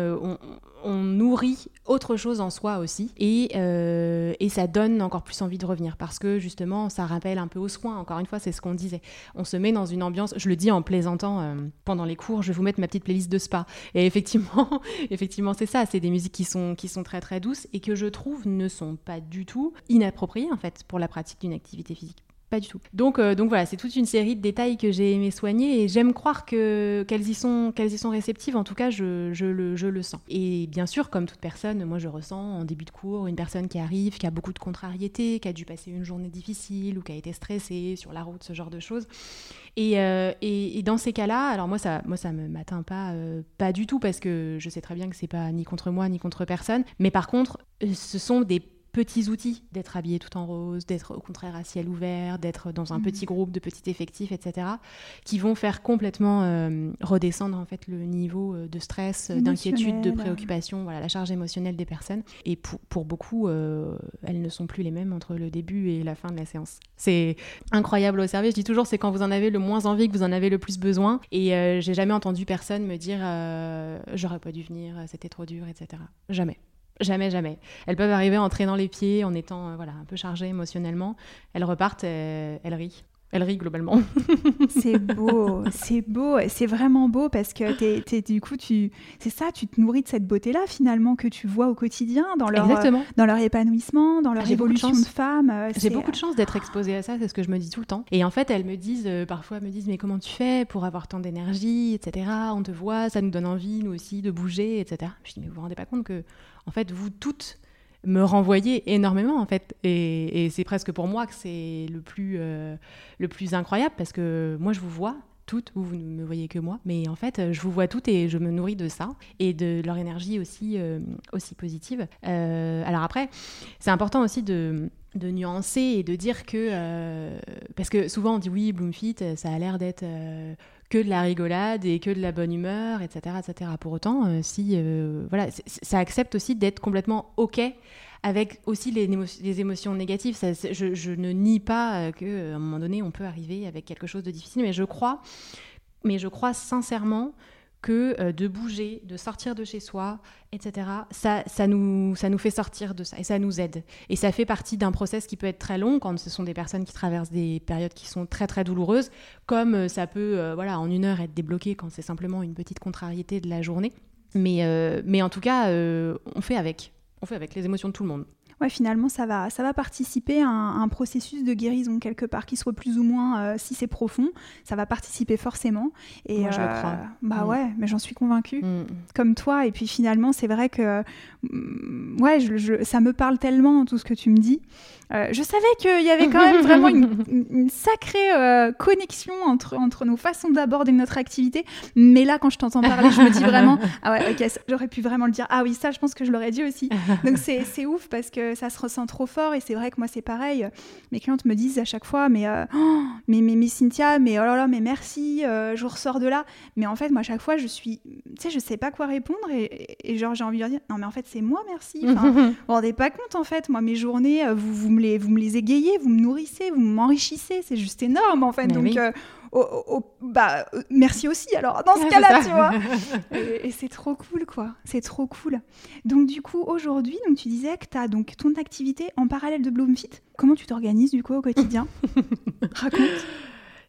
on nourrit autre chose en soi aussi euh, et, ça donne encore plus envie de revenir parce que justement ça rappelle un peu aux soins encore une fois c'est ce qu'on disait. On se met dans une ambiance je le dis en plaisantant euh, pendant les cours je vais vous mettre ma petite playlist de spa. Et effectivement [laughs] effectivement c'est ça c'est des musiques qui sont qui sont très très douces et que je trouve ne sont pas du tout inappropriées en fait pour la pratique d'une activité physique pas du tout. Donc, euh, donc voilà, c'est toute une série de détails que j'ai aimé soigner et j'aime croire que qu'elles y sont qu'elles y sont réceptives. En tout cas, je, je, le, je le sens. Et bien sûr, comme toute personne, moi je ressens en début de cours une personne qui arrive, qui a beaucoup de contrariétés, qui a dû passer une journée difficile ou qui a été stressée sur la route, ce genre de choses. Et, euh, et, dans ces cas-là, alors moi ça, moi ça me m'atteint pas, euh, pas du tout parce que je sais très bien que c'est pas ni contre moi ni contre personne. Mais par contre, ce sont des petits outils, d'être habillé tout en rose, d'être au contraire à ciel ouvert, d'être dans un mm. petit groupe de petits effectifs, etc., qui vont faire complètement euh, redescendre en fait le niveau euh, de stress, d'inquiétude, de préoccupation, voilà, la charge émotionnelle des personnes. Et pour, pour beaucoup, euh, elles ne sont plus les mêmes entre le début et la fin de la séance. C'est incroyable au service. Je dis toujours, c'est quand vous en avez le moins envie que vous en avez le plus besoin. Et j'ai jamais entendu personne me dire, j'aurais pas dû venir, c'était trop dur, etc. Jamais. Jamais, jamais. Elles peuvent arriver en traînant les pieds, en étant euh, voilà, un peu chargées émotionnellement. Elles repartent, elles rient. Elle rit globalement. [laughs] c'est beau, c'est beau, c'est vraiment beau parce que t'es, du coup, tu, c'est ça, tu te nourris de cette beauté-là finalement que tu vois au quotidien dans leur, dans leur épanouissement, dans leur évolution de, femme. Euh, J'ai beaucoup de chance d'être exposée à ça, c'est ce que je me dis tout le temps. Et en fait, elles me disent, euh, parfois, elles me disent, mais comment tu fais pour avoir tant d'énergie, etc. On te voit, ça nous donne envie, nous aussi, de bouger, etc. Je dis, mais vous vous rendez pas compte que, en fait, vous toutes, me renvoyer énormément en fait. Et, c'est presque pour moi que c'est le euh, le plus incroyable parce que moi je vous vois toutes, vous, ne me voyez que moi, mais en fait je vous vois toutes et je me nourris de ça et de leur énergie aussi, euh, aussi positive. Euh, alors après, c'est important aussi de nuancer et de dire que parce que souvent on dit oui Bloomfit ça a l'air d'être que de la rigolade et que de la bonne humeur, etc. etc. Pour autant, euh, si euh, voilà, ça accepte aussi d'être complètement OK avec aussi les, émotions négatives. Je, ne nie pas euh, qu'à un moment donné, on peut arriver avec quelque chose de difficile, mais je crois, mais je crois sincèrement que euh, de bouger, de sortir de chez soi, etc., ça, nous, ça nous fait sortir de ça et ça nous aide. Et ça fait partie d'un process qui peut être très long quand ce sont des personnes qui traversent des périodes qui sont très très douloureuses, comme euh, ça peut euh, voilà, en une heure être débloqué quand c'est simplement une petite contrariété de la journée. Mais, mais en tout cas, on fait avec. On fait avec les émotions de tout le monde ouais, finalement, ça va, ça va participer à un, processus de guérison quelque part, qui soit plus ou moins, euh, si c'est profond, ça va participer forcément. Et, Moi, je le euh, crois. Bah mm. ouais, mais j'en suis convaincue, mm. comme toi. Et puis finalement, c'est vrai que, mm, ouais, je, ça me parle tellement tout ce que tu me dis. Euh, je savais qu'il y avait quand même vraiment une, [laughs] sacrée connexion entre, entre nos façons d'aborder notre activité. Mais là, quand je t'entends parler, je me dis vraiment, [laughs] ah ouais, ok, j'aurais pu vraiment le dire. Ah oui, ça, je pense que je l'aurais dit aussi. Donc [laughs] c'est ouf parce que ça se ressent trop fort et c'est vrai que moi c'est pareil. Mes clientes me disent à chaque fois mais euh, oh, mais, mais, Cynthia mais oh là là mais merci euh, je ressors de là. Mais en fait moi à chaque fois je suis tu sais je sais pas quoi répondre et, genre j'ai envie de dire non mais en fait c'est moi merci. Enfin, vous vous rendez pas compte en fait moi mes journées euh, vous, vous me les vous me les égayez vous me nourrissez vous m'enrichissez c'est juste énorme en fait donc bah, merci aussi alors dans ce cas-là, tu vois. [laughs] et, c'est trop cool, quoi. C'est trop cool. Donc du coup, aujourd'hui, donc tu disais que tu as donc ton activité en parallèle de Bloomfit. Comment tu t'organises du coup au quotidien? [laughs] Raconte.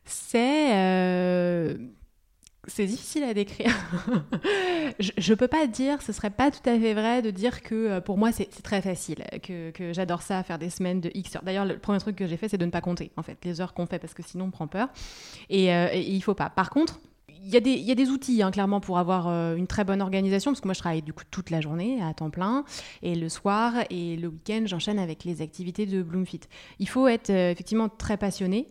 C'est euh, c'est difficile à décrire. [laughs] je ne peux pas dire, ce serait pas tout à fait vrai de dire que euh, pour moi c'est très facile, que, j'adore ça, faire des semaines de X heures. D'ailleurs, le premier truc que j'ai fait, c'est de ne pas compter en fait les heures qu'on fait parce que sinon on prend peur. Et, euh, et il faut pas. Par contre, il y, a des, outils, hein, clairement, pour avoir euh, une très bonne organisation, parce que moi, je travaille du coup toute la journée à temps plein, et le soir et le week-end, j'enchaîne avec les activités de Bloomfit. Il faut être effectivement très passionné,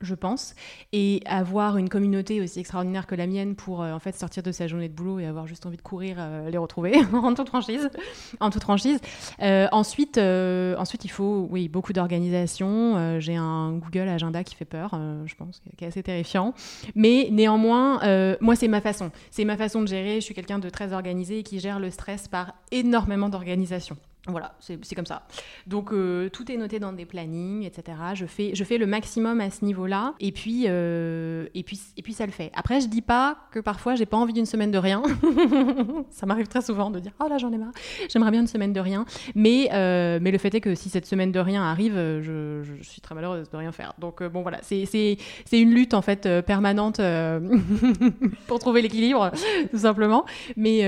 je pense, et avoir une communauté aussi extraordinaire que la mienne pour euh, en fait sortir de sa journée de boulot et avoir juste envie de courir euh, les retrouver [laughs] en toute franchise, en toute. Euh, ensuite, ensuite il faut oui beaucoup d'organisation. J'ai un Google Agenda qui fait peur, je pense, qui est assez terrifiant. Mais néanmoins, moi c'est ma façon, c'est ma façon de gérer. Je suis quelqu'un de très organisé et qui gère le stress par énormément d'organisation. Voilà, c'est comme ça. Donc euh, tout est noté dans des plannings, etc. Je fais, je fais le maximum à ce niveau-là, et puis, euh, et puis, et puis ça le fait. Après, je dis pas que parfois j'ai pas envie d'une semaine de rien. [laughs] ça m'arrive très souvent de dire oh là j'en ai marre, j'aimerais bien une semaine de rien. Mais, euh, mais le fait est que si cette semaine de rien arrive, je, suis très malheureuse de rien faire. Donc bon voilà, c'est une lutte en fait permanente [laughs] pour trouver l'équilibre, tout simplement. Mais,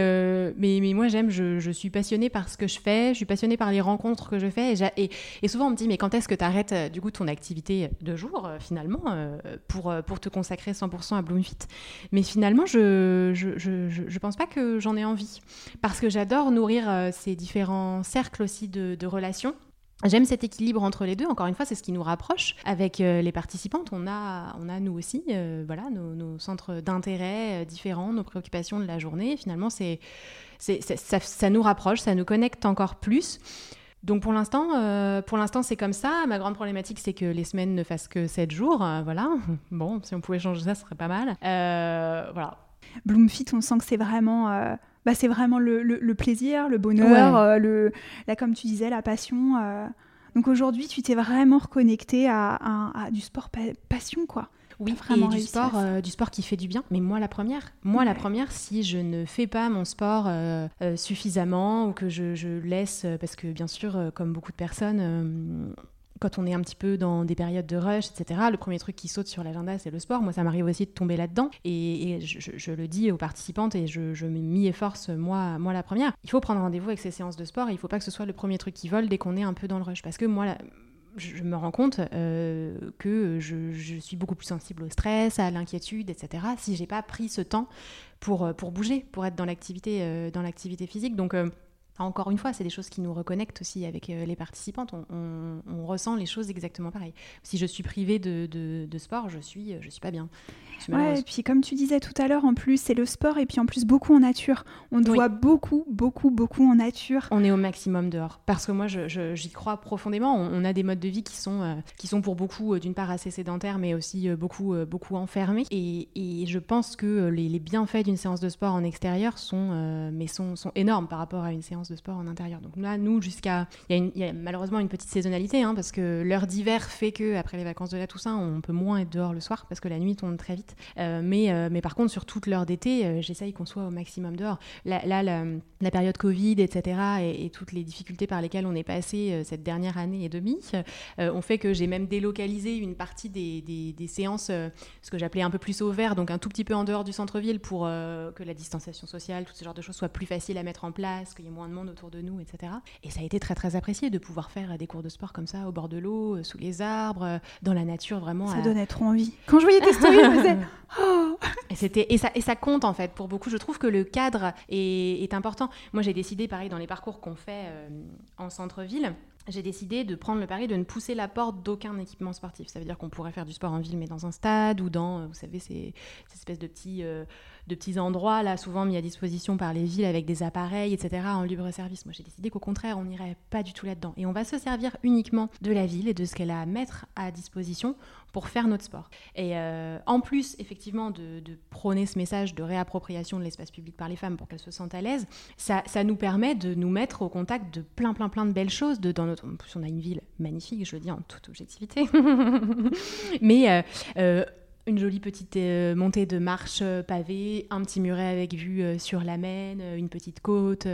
mais, mais moi j'aime, je, je, suis passionnée par ce que je fais suis passionnée par les rencontres que je fais. Et, souvent, on me dit, mais quand est-ce que tu arrêtes euh, du coup ton activité de jour, euh, finalement, euh, pour, te consacrer 100% à Bloomfit? Mais finalement, je je, pense pas que j'en ai envie. Parce que j'adore nourrir ces différents cercles aussi de, relations. J'aime cet équilibre entre les deux. Encore une fois, c'est ce qui nous rapproche avec les participantes. On a, on a nous aussi, voilà, nos centres d'intérêt différents, nos préoccupations de la journée. Finalement, c'est ça, nous rapproche, ça nous connecte encore plus. Donc pour l'instant, euh, pour l'instant c'est comme ça. Ma grande problématique c'est que les semaines ne fassent que 7 jours. Euh, voilà. [laughs] Bon, si on pouvait changer ça, ce serait pas mal. Euh, voilà. Bloomfit, on sent que c'est vraiment, bah, c'est vraiment le, plaisir, le bonheur, le, là comme tu disais, la passion. Donc aujourd'hui, tu t'es vraiment reconnecté à, à, du sport passion, quoi. Oui, et du sport, euh, du sport qui fait du bien. Mais moi, la première, moi, la première, si je ne fais pas mon sport euh, euh, suffisamment ou que je, laisse, parce que bien sûr, comme beaucoup de personnes, quand on est un petit peu dans des périodes de rush, etc., le premier truc qui saute sur l'agenda, c'est le sport. Moi, ça m'arrive aussi de tomber là-dedans. Et, je, le dis aux participantes et je, m'y efforce, moi, moi la première. Il faut prendre rendez-vous avec ces séances de sport et il ne faut pas que ce soit le premier truc qui vole dès qu'on est un peu dans le rush. Parce que moi, la, je, me rends compte euh, que je, suis beaucoup plus sensible au stress, à l'inquiétude, etc. Si j'ai pas pris ce temps pour, euh, pour bouger, pour être dans l'activité, euh, dans l'activité physique. Donc encore une fois, c'est des choses qui nous reconnectent aussi avec euh, les participantes. On, ressent les choses exactement pareil. Si je suis privée de, de, sport, je suis, je suis pas bien. Ouais, et puis comme tu disais tout à l'heure, en plus, c'est le sport et puis en plus beaucoup en nature. On doit beaucoup, beaucoup, beaucoup en nature. On est au maximum dehors. Parce que moi, j'y crois profondément. On, a des modes de vie qui sont, euh, qui sont pour beaucoup, euh, d'une part, assez sédentaires, mais aussi beaucoup, beaucoup enfermés. Et, et, je pense que les, les bienfaits d'une séance de sport en extérieur sont, mais sont, sont énormes par rapport à une séance de sport en intérieur. Donc là, nous, jusqu'à. Il y, a malheureusement une petite saisonnalité, hein, parce que l'heure d'hiver fait que après les vacances de la Toussaint, on peut moins être dehors le soir, parce que la nuit tombe très vite. Euh, mais, euh, mais par contre, sur toute l'heure d'été, euh, j'essaye qu'on soit au maximum dehors. Là, la, période Covid, etc., et, toutes les difficultés par lesquelles on est passé cette dernière année et demie, ont fait que j'ai même délocalisé une partie des, des, des séances, ce que j'appelais un peu plus au vert, donc un tout petit peu en dehors du centre-ville, pour que la distanciation sociale, tout ce genre de choses, soit plus facile à mettre en place, qu'il y ait moins de monde autour de nous, etc. Et ça a été très très apprécié de pouvoir faire des cours de sport comme ça, au bord de l'eau, euh, sous les arbres, euh, dans la nature, vraiment. Ça donnait trop envie. Quand je voyais tes stories, je. [laughs] Oh et, c'était, et, ça, et ça compte en fait pour beaucoup. Je trouve que le cadre est, est important. Moi j'ai décidé, pareil, dans les parcours qu'on fait euh, en centre-ville, j'ai décidé de prendre le pari de ne pousser la porte d'aucun équipement sportif. Ça veut dire qu'on pourrait faire du sport en ville, mais dans un stade ou dans, vous savez, ces, ces espèces de petits, de petits endroits, là, souvent mis à disposition par les villes avec des appareils, etc., en libre service. Moi, j'ai décidé qu'au contraire, on n'irait pas du tout là-dedans. Et on va se servir uniquement de la ville et de ce qu'elle a à mettre à disposition pour faire notre sport. Et euh, en plus, effectivement, de, prôner ce message de réappropriation de l'espace public par les femmes pour qu'elles se sentent à l'aise, ça, nous permet de nous mettre au contact de plein, plein, plein de belles choses. De, dans notre, en plus, on a une ville magnifique, je le dis en toute objectivité. [laughs] Mais euh, euh, une jolie petite euh, montée de marche euh, pavée, un petit muret avec vue euh, sur la Maine, une petite côte,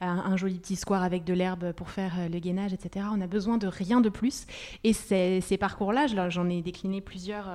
un, joli petit square avec de l'herbe pour faire le gainage, etc. On a besoin de rien de plus. Et ces parcours-là, j'en ai décliné plusieurs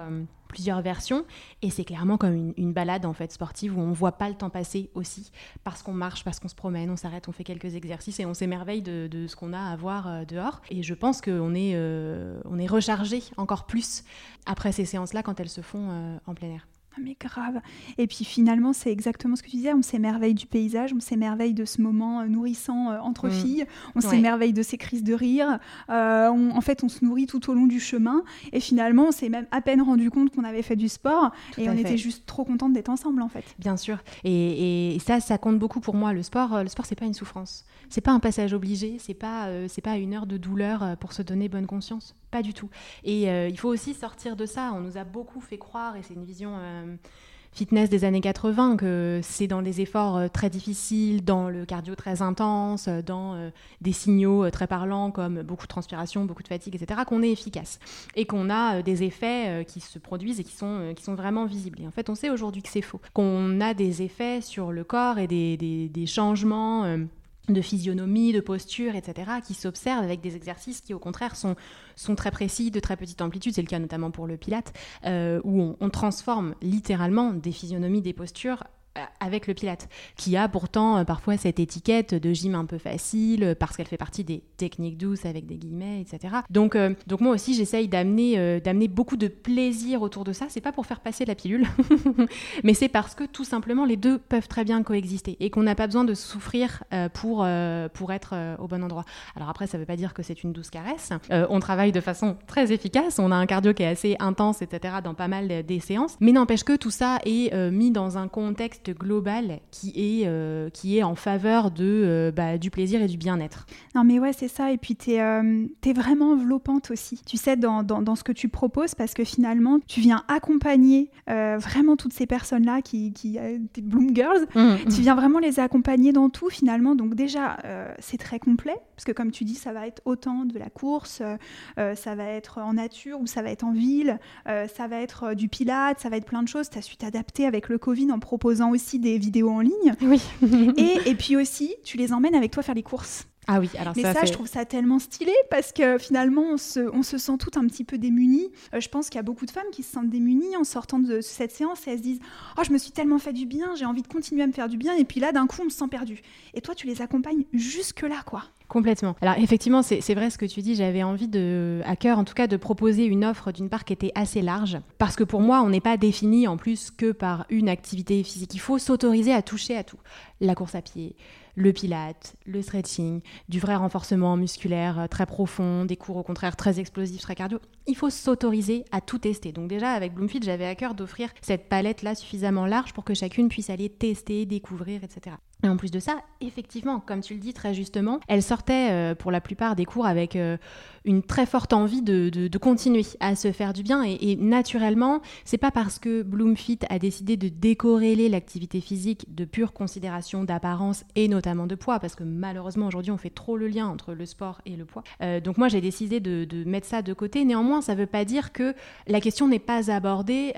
plusieurs versions et c'est clairement comme une, balade en fait sportive où on voit pas le temps passer aussi parce qu'on marche, parce qu'on se promène, on s'arrête, on fait quelques exercices et on s'émerveille de, ce qu'on a à voir euh, dehors. Et je pense qu'on est, euh, on est rechargé encore plus après ces séances-là quand elles se font euh, en plein air. Ah, mais grave. Et puis finalement, c'est exactement ce que tu disais. On s'émerveille du paysage, on s'émerveille de ce moment euh, nourrissant euh, entre mm. filles, on s'émerveille de ces crises de rire. Euh, en fait, on se nourrit tout au long du chemin. Et finalement, on s'est même à peine rendu compte qu'on avait fait du sport. et on était juste trop contente d'être ensemble, en fait. Bien sûr. Et, ça, ça compte beaucoup pour moi. Le sport, le sport, c'est pas une souffrance. C'est pas un passage obligé. C'est pas, c'est pas une heure de douleur pour se donner bonne conscience. Pas du tout. Et euh, il faut aussi sortir de ça. On nous a beaucoup fait croire, et c'est une vision euh, fitness des années 80, que c'est dans des efforts euh, très difficiles, dans le cardio très intense, dans des signaux très parlants comme beaucoup de transpiration, beaucoup de fatigue, etc., qu'on est efficace. Et qu'on a des effets qui se produisent et qui sont, qui sont vraiment visibles. Et en fait, on sait aujourd'hui que c'est faux. Qu'on a des effets sur le corps et des, des, des changements de physionomie, de posture, etc., qui s'observent avec des exercices qui, au contraire, sont, sont très précis, de très petite amplitude. C'est le cas notamment pour le Pilate, euh, où on, transforme littéralement des physionomies, des postures avec le Pilate, qui a pourtant euh, parfois cette étiquette de gym un peu facile, euh, parce qu'elle fait partie des techniques douces avec des guillemets, etc. Donc, donc moi aussi, j'essaye d'amener d'amener beaucoup de plaisir autour de ça. C'est pas pour faire passer la pilule, [laughs] mais c'est parce que tout simplement les deux peuvent très bien coexister et qu'on n'a pas besoin de souffrir pour, pour être au bon endroit. Alors après, ça veut pas dire que c'est une douce caresse. on travaille de façon très efficace, on a un cardio qui est assez intense, etc. dans pas mal des séances, mais n'empêche que tout ça est mis dans un contexte global qui est, euh, qui est en faveur de, euh, bah, du plaisir et du bien-être. Non mais ouais, c'est ça. Et puis tu es, euh, vraiment enveloppante aussi, tu sais, dans, dans, dans, ce que tu proposes, parce que finalement, tu viens accompagner vraiment toutes ces personnes-là qui, qui des Bloom Girls, mmh, mmh. tu viens vraiment les accompagner dans tout finalement. Donc déjà, c'est très complet, parce que comme tu dis, ça va être autant de la course, ça va être en nature ou ça va être en ville, ça va être du pilate, ça va être plein de choses. Tu as su t'adapter avec le Covid en proposant aussi aussi des vidéos en ligne. Oui. [laughs] et, et puis aussi, tu les emmènes avec toi faire les courses. Ah oui, alors Mais ça, je trouve ça tellement stylé parce que finalement, on se, on se sent tout un petit peu démunis. Euh, je pense qu'il y a beaucoup de femmes qui se sentent démunies en sortant de cette séance et elles se disent Oh, je me suis tellement fait du bien, j'ai envie de continuer à me faire du bien. Et puis là, d'un coup, on me sent perdu. Et toi, tu les accompagnes jusque-là, quoi. Complètement. Alors effectivement, c'est vrai ce que tu dis. J'avais envie de, à cœur en tout cas, de proposer une offre d'une part qui était assez large, parce que pour moi, on n'est pas défini en plus que par une activité physique. Il faut s'autoriser à toucher à tout. La course à pied, le pilate, le stretching, du vrai renforcement musculaire euh, très profond, des cours au contraire très explosifs, très cardio. Il faut s'autoriser à tout tester. Donc déjà avec Bloomfield, j'avais à cœur d'offrir cette palette là suffisamment large pour que chacune puisse aller tester, découvrir, etc. Et en plus de ça, effectivement, comme tu le dis très justement, elle sortait euh, pour la plupart des cours avec euh, une très forte envie de, continuer à se faire du bien. Et, et naturellement, c'est pas parce que Bloomfit a décidé de décorréler l'activité physique de pure considération d'apparence et notamment de poids, parce que malheureusement aujourd'hui on fait trop le lien entre le sport et le poids. Euh, donc moi j'ai décidé de, mettre ça de côté. Néanmoins, ça veut pas dire que la question n'est pas abordée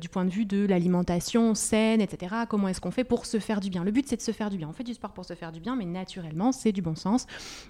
du point de vue de l'alimentation saine, etc. Comment est-ce qu'on fait pour se faire du bien? Le but c'est de se faire du bien. On fait du sport pour se faire du bien, mais naturellement, c'est du bon sens.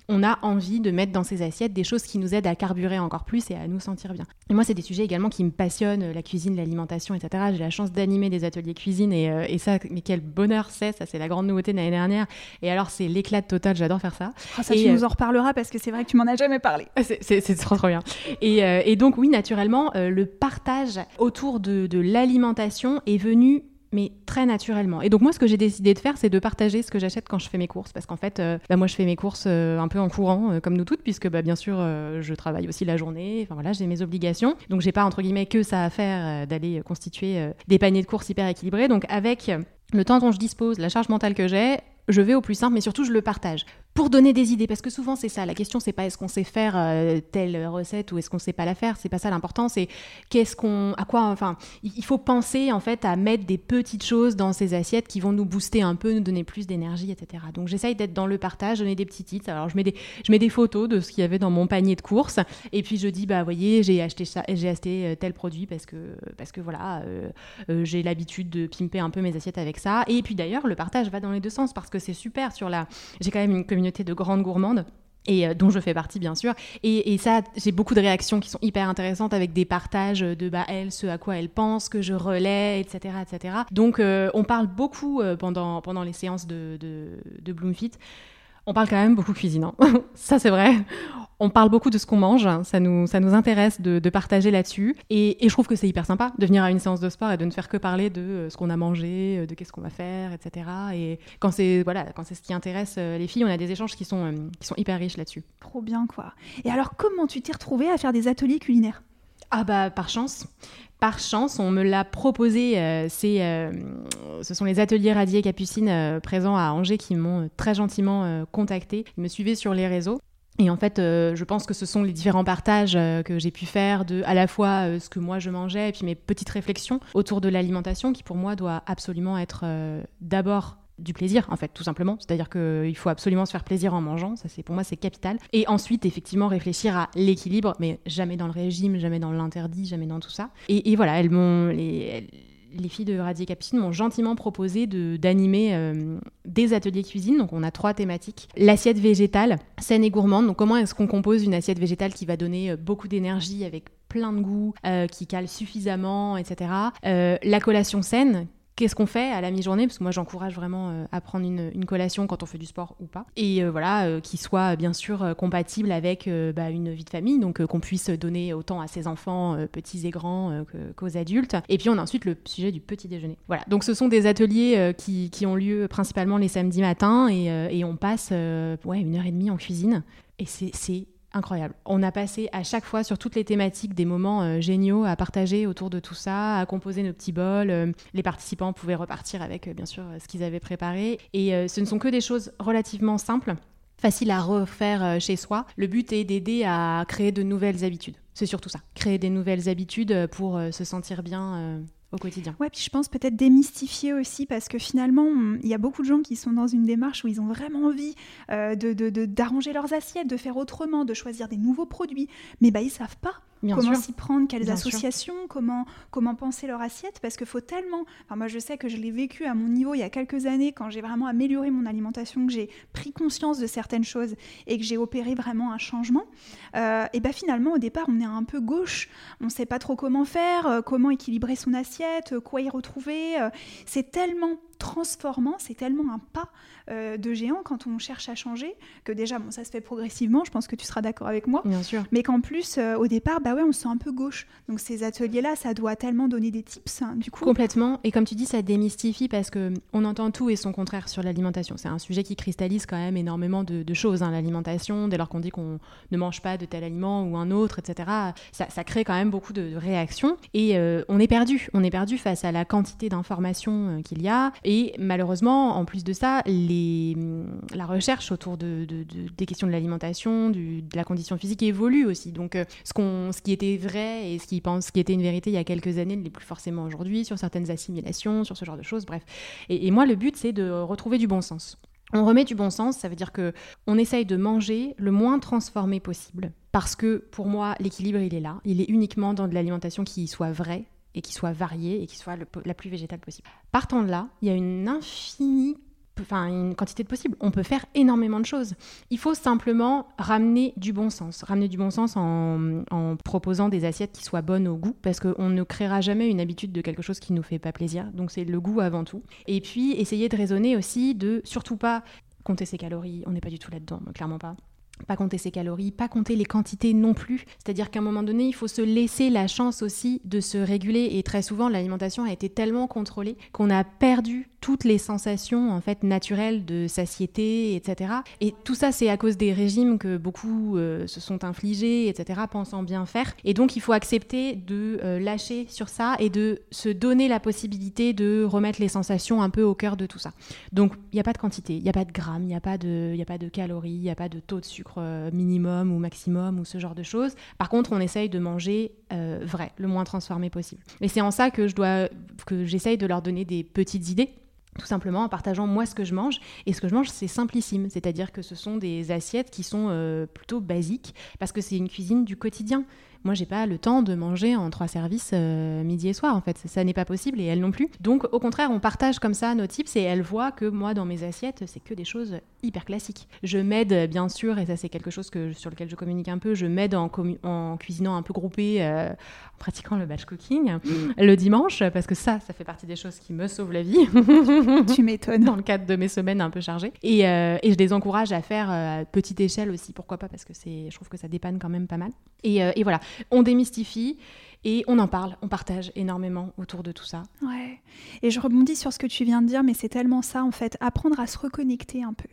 On a envie de mettre dans ses assiettes des choses qui nous aident à carburer encore plus et à nous sentir bien. Et moi, c'est des sujets également qui me passionnent, la cuisine, l'alimentation, etc. J'ai la chance d'animer des ateliers cuisine et, euh, et, ça, mais quel bonheur c'est, ça c'est la grande nouveauté de l'année dernière. Et alors, c'est l'éclat total, j'adore faire ça. Oh, ça, et, tu nous euh, en reparleras parce que c'est vrai que tu m'en as jamais parlé. [laughs] C'est trop, trop bien. Et, euh, et, donc, oui, naturellement, le partage autour de, de l'alimentation est venu mais très naturellement. Et donc moi, ce que j'ai décidé de faire, c'est de partager ce que j'achète quand je fais mes courses, parce qu'en fait, euh, bah, moi, je fais mes courses euh, un peu en courant, euh, comme nous toutes, puisque bah, bien sûr, je travaille aussi la journée. Enfin voilà, j'ai mes obligations, donc j'ai pas entre guillemets que ça à faire d'aller constituer des paniers de courses hyper équilibrés. Donc avec le temps dont je dispose, la charge mentale que j'ai, je vais au plus simple, mais surtout je le partage pour donner des idées, parce que souvent c'est ça. La question c'est pas est-ce qu'on sait faire euh, telle recette ou est-ce qu'on sait pas la faire. C'est pas ça l'important. C'est qu'est-ce qu'on, à quoi, enfin, il faut penser en fait à mettre des petites choses dans ces assiettes qui vont nous booster un peu, nous donner plus d'énergie, etc. Donc j'essaye d'être dans le partage, donner des petits titres. Alors je mets des, je mets des photos de ce qu'il y avait dans mon panier de courses, et puis je dis bah voyez j'ai acheté ça, j'ai acheté euh, tel produit parce que parce que voilà euh, j'ai l'habitude de pimper un peu mes assiettes avec ça. Et puis d'ailleurs le partage va dans les deux sens parce que c'est super sur la, j'ai quand même une communauté de grandes gourmandes et euh, dont je fais partie bien sûr. Et, ça, j'ai beaucoup de réactions qui sont hyper intéressantes avec des partages de bah, elle, ce à quoi elle pense, que je relais, etc. etc. Donc euh, on parle beaucoup euh, pendant, pendant les séances de, de, de Bloomfit on parle quand même beaucoup cuisine, hein. [laughs] ça c'est vrai. On parle beaucoup de ce qu'on mange, ça nous, ça nous intéresse de, partager là-dessus. Et, je trouve que c'est hyper sympa de venir à une séance de sport et de ne faire que parler de euh, ce qu'on a mangé, euh, de qu'est-ce qu'on va faire, etc. Et quand c'est voilà, quand c'est ce qui intéresse euh, les filles, on a des échanges qui sont, qui sont hyper riches là-dessus. Trop bien quoi. Et alors comment tu t'es retrouvée à faire des ateliers culinaires? Ah bah par chance. Par chance, on me l'a proposé. Euh, c'est, euh, ce sont les ateliers Radier Capucine euh, présents à Angers qui m'ont très gentiment contacté. Ils me suivaient sur les réseaux. Et en fait, je pense que ce sont les différents partages que j'ai pu faire de à la fois ce que moi je mangeais et puis mes petites réflexions autour de l'alimentation qui pour moi doit absolument être d'abord du plaisir en fait tout simplement c'est à dire qu'il faut absolument se faire plaisir en mangeant ça c'est pour moi c'est capital et ensuite effectivement réfléchir à l'équilibre mais jamais dans le régime jamais dans l'interdit jamais dans tout ça et, voilà elles m'ont les, les filles de Radier Capucine m'ont gentiment proposé de, d'animer euh, des ateliers cuisine. Donc, on a trois thématiques. L'assiette végétale, saine et gourmande. Donc, comment est-ce qu'on compose une assiette végétale qui va donner euh, beaucoup d'énergie avec plein de goût, euh, qui cale suffisamment, etc. la collation saine, Qu'est-ce qu'on fait à la mi-journée Parce que moi, j'encourage vraiment euh, à prendre une, collation quand on fait du sport ou pas. Et euh, voilà, euh, qui soit bien sûr compatible avec bah, une vie de famille, donc qu'on puisse donner autant à ses enfants, petits et grands, qu'aux adultes. Et puis, on a ensuite le sujet du petit déjeuner. Voilà, donc ce sont des ateliers qui, qui, ont lieu principalement les samedis matins et, et on passe ouais, une heure et demie en cuisine. Et c'est incroyable. On a passé à chaque fois sur toutes les thématiques des moments euh, géniaux à partager autour de tout ça, à composer nos petits bols. Euh, les participants pouvaient repartir avec euh, bien sûr ce qu'ils avaient préparé. Et ce ne sont que des choses relativement simples faciles à refaire chez soi. Le but est d'aider à créer de nouvelles habitudes. C'est surtout ça, créer des nouvelles habitudes pour se sentir bien au quotidien. Ouais, puis je pense peut-être démystifier aussi parce que finalement, il y a beaucoup de gens qui sont dans une démarche où ils ont vraiment envie euh, de, d'arranger leurs assiettes, de faire autrement, de choisir des nouveaux produits, mais bah ils savent pas comment s'y prendre, quelles associations, comment, comment penser leur assiette, parce qu'il faut tellement... Enfin, moi, je sais que je l'ai vécu à mon niveau il y a quelques années, quand j'ai vraiment amélioré mon alimentation, que j'ai pris conscience de certaines choses et que j'ai opéré vraiment un changement. Euh, et bien finalement, au départ, on est un peu gauche, on ne sait pas trop comment faire, euh, comment équilibrer son assiette, quoi y retrouver. c'est tellement transformant, c'est tellement un pas euh, de géant quand on cherche à changer que déjà, bon, ça se fait progressivement, je pense que tu seras d'accord avec moi. Bien sûr. Mais qu'en plus, euh, au départ, bah ouais, on se sent un peu gauche. Donc ces ateliers-là, ça doit tellement donner des tips, hein, du coup. Complètement. Et comme tu dis, ça démystifie parce que on entend tout et son contraire sur l'alimentation. C'est un sujet qui cristallise quand même énormément de, choses, hein, l'alimentation. Dès lors qu'on dit qu'on ne mange pas de tel aliment ou un autre, etc., ça, crée quand même beaucoup de, réactions. Et euh, on est perdu. On est perdu face à la quantité d'informations qu'il y a. Et malheureusement, en plus de ça, les, la recherche autour de, des questions de l'alimentation, de la condition physique évolue aussi. Donc, euh, ce, qu'on, qui était vrai et ce qui, était une vérité il y a quelques années ne l'est plus forcément aujourd'hui sur certaines assimilations, sur ce genre de choses, bref. Et, moi, le but, c'est de retrouver du bon sens. On remet du bon sens, ça veut dire que on essaye de manger le moins transformé possible. Parce que pour moi, l'équilibre, il est là. Il est uniquement dans de l'alimentation qui soit vraie, et qui soit variée et qui soit la plus végétale possible. Partant de là, il y a une infinie enfin une quantité de possibles. On peut faire énormément de choses. Il faut simplement ramener du bon sens. Ramener du bon sens en, en proposant des assiettes qui soient bonnes au goût, parce qu'on ne créera jamais une habitude de quelque chose qui nous fait pas plaisir. Donc c'est le goût avant tout. Et puis essayer de raisonner aussi de surtout pas compter ses calories. On n'est pas du tout là-dedans, clairement pas pas compter ses calories, pas compter les quantités non plus. C'est-à-dire qu'à un moment donné, il faut se laisser la chance aussi de se réguler. Et très souvent, l'alimentation a été tellement contrôlée qu'on a perdu toutes les sensations en fait naturelles de satiété, etc. Et tout ça, c'est à cause des régimes que beaucoup euh, se sont infligés, etc. Pensant bien faire. Et donc, il faut accepter de euh, lâcher sur ça et de se donner la possibilité de remettre les sensations un peu au cœur de tout ça. Donc, il n'y a pas de quantité, il n'y a pas de grammes, il n'y a pas de, a pas de calories, il n'y a pas de taux de sucre euh, minimum ou maximum ou ce genre de choses. Par contre, on essaye de manger euh, vrai, le moins transformé possible. Et c'est en ça que je dois, que j'essaye de leur donner des petites idées tout simplement en partageant moi ce que je mange. Et ce que je mange, c'est simplissime, c'est-à-dire que ce sont des assiettes qui sont euh, plutôt basiques, parce que c'est une cuisine du quotidien. Moi, j'ai pas le temps de manger en trois services euh, midi et soir, en fait. Ça, n'est pas possible et elle non plus. Donc, au contraire, on partage comme ça nos tips et elle voit que moi, dans mes assiettes, c'est que des choses hyper classiques. Je m'aide, bien sûr, et ça, c'est quelque chose que, sur lequel je communique un peu, je m'aide en, cuisinant un peu groupé, euh, pratiquant le batch cooking mmh. le dimanche, parce que ça, ça fait partie des choses qui me sauvent la vie. [laughs] tu m'étonnes. Dans le cadre de mes semaines un peu chargées. Et, euh, et je les encourage à faire à petite échelle aussi, pourquoi pas, parce que je trouve que ça dépanne quand même pas mal. Et, et voilà, on démystifie et on en parle, on partage énormément autour de tout ça. Ouais. Et je rebondis sur ce que tu viens de dire, mais c'est tellement ça en fait, apprendre à se reconnecter un peu.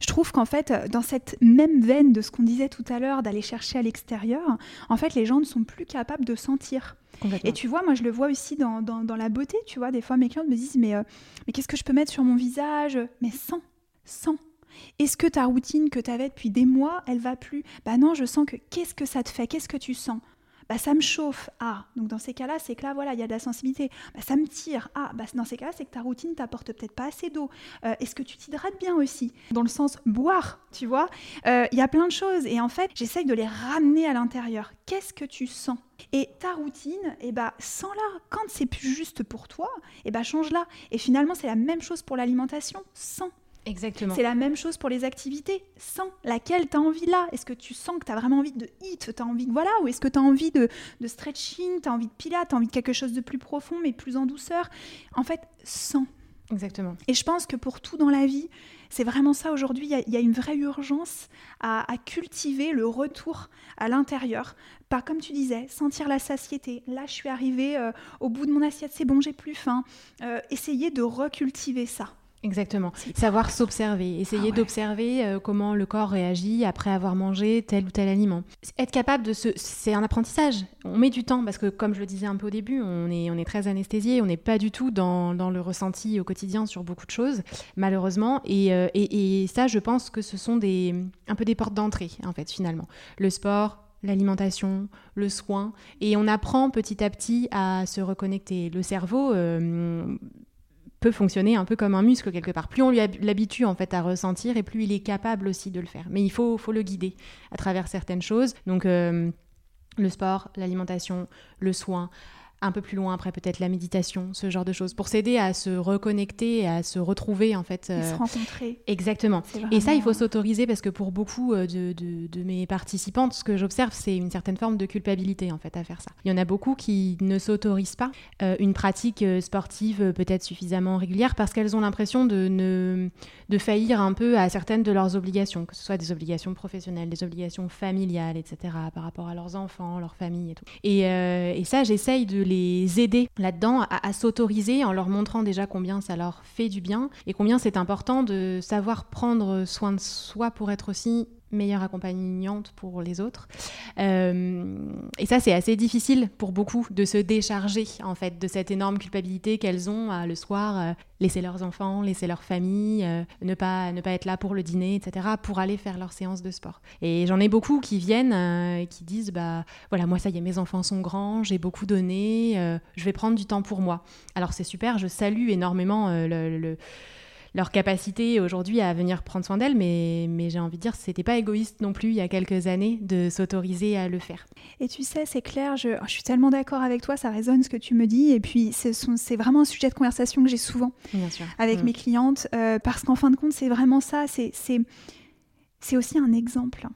Je trouve qu'en fait, dans cette même veine de ce qu'on disait tout à l'heure, d'aller chercher à l'extérieur, en fait, les gens ne sont plus capables de sentir. Et tu vois, moi je le vois aussi dans, dans, la beauté, tu vois, des fois mes clientes me disent, mais, euh, mais qu'est-ce que je peux mettre sur mon visage? Mais sans, sans. Est-ce que ta routine que tu avais depuis des mois, elle va plus? Bah non, je sens que qu'est-ce que ça te fait? Qu'est-ce que tu sens? Bah, ça me chauffe. Ah, donc dans ces cas-là, c'est que là, voilà, il y a de la sensibilité. Bah, ça me tire. Ah, bah, dans ces cas-là, c'est que ta routine t'apporte peut-être pas assez d'eau. Euh, est-ce que tu t'hydrates bien aussi? Dans le sens boire, tu vois? Euh, Il y a plein de choses. Et en fait, j'essaye de les ramener à l'intérieur. Qu'est-ce que tu sens? Et ta routine, eh bah, sans-la. Quand c'est plus juste pour toi, eh bah, change-la. Et finalement, c'est la même chose pour l'alimentation, sans. Exactement. C'est la même chose pour les activités. Sans laquelle tu as envie là. Est-ce que tu sens que tu as vraiment envie de hit Tu as envie de voilà Ou est-ce que tu as envie de, de stretching Tu as envie de pilates Tu as envie de quelque chose de plus profond mais plus en douceur? En fait, sans. Exactement. Et je pense que pour tout dans la vie, c'est vraiment ça aujourd'hui. Il y, a une vraie urgence à, cultiver le retour à l'intérieur. Pas comme tu disais, sentir la satiété. Là, je suis arrivée euh, au bout de mon assiette, c'est bon, j'ai plus faim. Euh, essayer de recultiver ça. Exactement. Savoir s'observer, essayer ah d'observer euh, comment le corps réagit après avoir mangé tel ou tel aliment. Être capable de se... C'est un apprentissage. On met du temps parce que, comme je le disais un peu au début, on est, on est très anesthésié, on n'est pas du tout dans, dans, le ressenti au quotidien sur beaucoup de choses, malheureusement. Et, euh, et, et, ça, je pense que ce sont des, un peu des portes d'entrée, en fait, finalement. Le sport, l'alimentation, le soin, et on apprend petit à petit à se reconnecter. Le cerveau, euh, fonctionner un peu comme un muscle quelque part. Plus on lui l'habitue en fait à ressentir et plus il est capable aussi de le faire. Mais il faut, faut le guider à travers certaines choses. Donc euh, le sport, l'alimentation, le soin, un peu plus loin après peut-être la méditation, ce genre de choses, pour s'aider à se reconnecter, à se retrouver en fait. Et se rencontrer. Exactement. Et ça, il faut s'autoriser parce que pour beaucoup de, de, de, mes participantes, ce que j'observe, c'est une certaine forme de culpabilité en fait à faire ça. Il y en a beaucoup qui ne s'autorisent pas euh, une pratique sportive peut-être suffisamment régulière parce qu'elles ont l'impression de, ne, de faillir un peu à certaines de leurs obligations, que ce soit des obligations professionnelles, des obligations familiales, etc., par rapport à leurs enfants, leur famille et tout. Et, euh, et ça, j'essaye de les aider là-dedans à, s'autoriser en leur montrant déjà combien ça leur fait du bien et combien c'est important de savoir prendre soin de soi pour être aussi meilleure accompagnante pour les autres. Euh, et ça, c'est assez difficile pour beaucoup de se décharger en fait de cette énorme culpabilité qu'elles ont à le soir euh, laisser leurs enfants, laisser leur famille, euh, ne pas ne pas être là pour le dîner, etc. pour aller faire leur séance de sport. Et j'en ai beaucoup qui viennent et qui disent bah voilà moi ça y est mes enfants sont grands, j'ai beaucoup donné, je vais prendre du temps pour moi. Alors c'est super, je salue énormément le leur capacité aujourd'hui à venir prendre soin d'elles, mais, mais j'ai envie de dire, c'était pas égoïste non plus il y a quelques années de s'autoriser à le faire. Et tu sais, c'est clair, je, je, suis tellement d'accord avec toi, ça résonne ce que tu me dis, et puis c'est vraiment un sujet de conversation que j'ai souvent avec mm. mes clientes, euh, parce qu'en fin de compte, c'est vraiment ça, c'est aussi un exemple.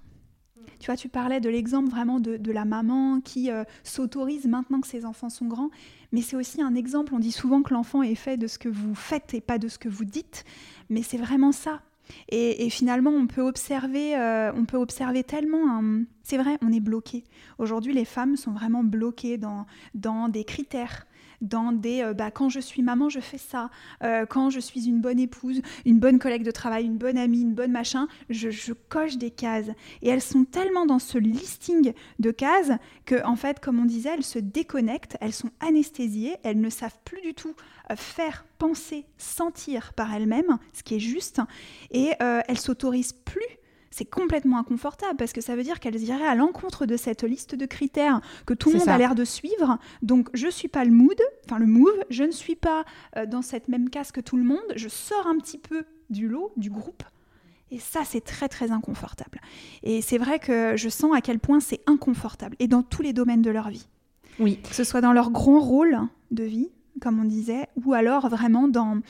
Tu vois, tu parlais de l'exemple vraiment de, la maman qui euh, s'autorise maintenant que ses enfants sont grands, mais c'est aussi un exemple. On dit souvent que l'enfant est fait de ce que vous faites et pas de ce que vous dites, mais c'est vraiment ça. Et, finalement, on peut observer, euh, on peut observer tellement. C'est vrai, on est bloqué. Aujourd'hui, les femmes sont vraiment bloquées dans, dans des critères dans des euh, bah, quand je suis maman, je fais ça, euh, quand je suis une bonne épouse, une bonne collègue de travail, une bonne amie, une bonne machin, je, coche des cases. Et elles sont tellement dans ce listing de cases que, en fait, comme on disait, elles se déconnectent, elles sont anesthésiées, elles ne savent plus du tout euh, faire, penser, sentir par elles-mêmes ce qui est juste, et elles s'autorisent plus c'est complètement inconfortable parce que ça veut dire qu'elles iraient à l'encontre de cette liste de critères que tout le monde a l'air de suivre. Donc je suis pas le mood, enfin le move, je ne suis pas euh, dans cette même case que tout le monde, je sors un petit peu du lot, du groupe. Et ça, c'est très très inconfortable. Et c'est vrai que je sens à quel point c'est inconfortable, et dans tous les domaines de leur vie. Oui. Que ce soit dans leur grand rôle de vie, comme on disait, ou alors vraiment dans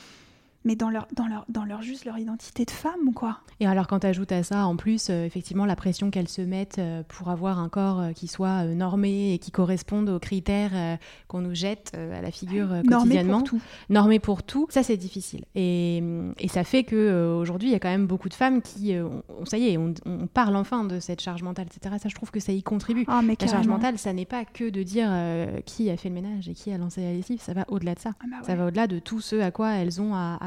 mais dans leur, dans leur, dans leur juste leur identité de femme, quoi? Et alors quand tu ajoutes à ça, en plus, euh, effectivement, la pression qu'elles se mettent euh, pour avoir un corps euh, qui soit normé et qui corresponde aux critères qu'on nous jette à la figure quotidiennement. Normé pour tout. Normé pour tout, ça c'est difficile. Et, et, ça fait que aujourd'hui il y a quand même beaucoup de femmes qui, on, ça y est, on, parle enfin de cette charge mentale, etc. Ça, je trouve que ça y contribue. Ah, mais la charge mentale, ça n'est pas que de dire qui a fait le ménage et qui a lancé la lessive, ça va au-delà de ça. Ah, bah ça va au-delà de tout ce à quoi elles ont à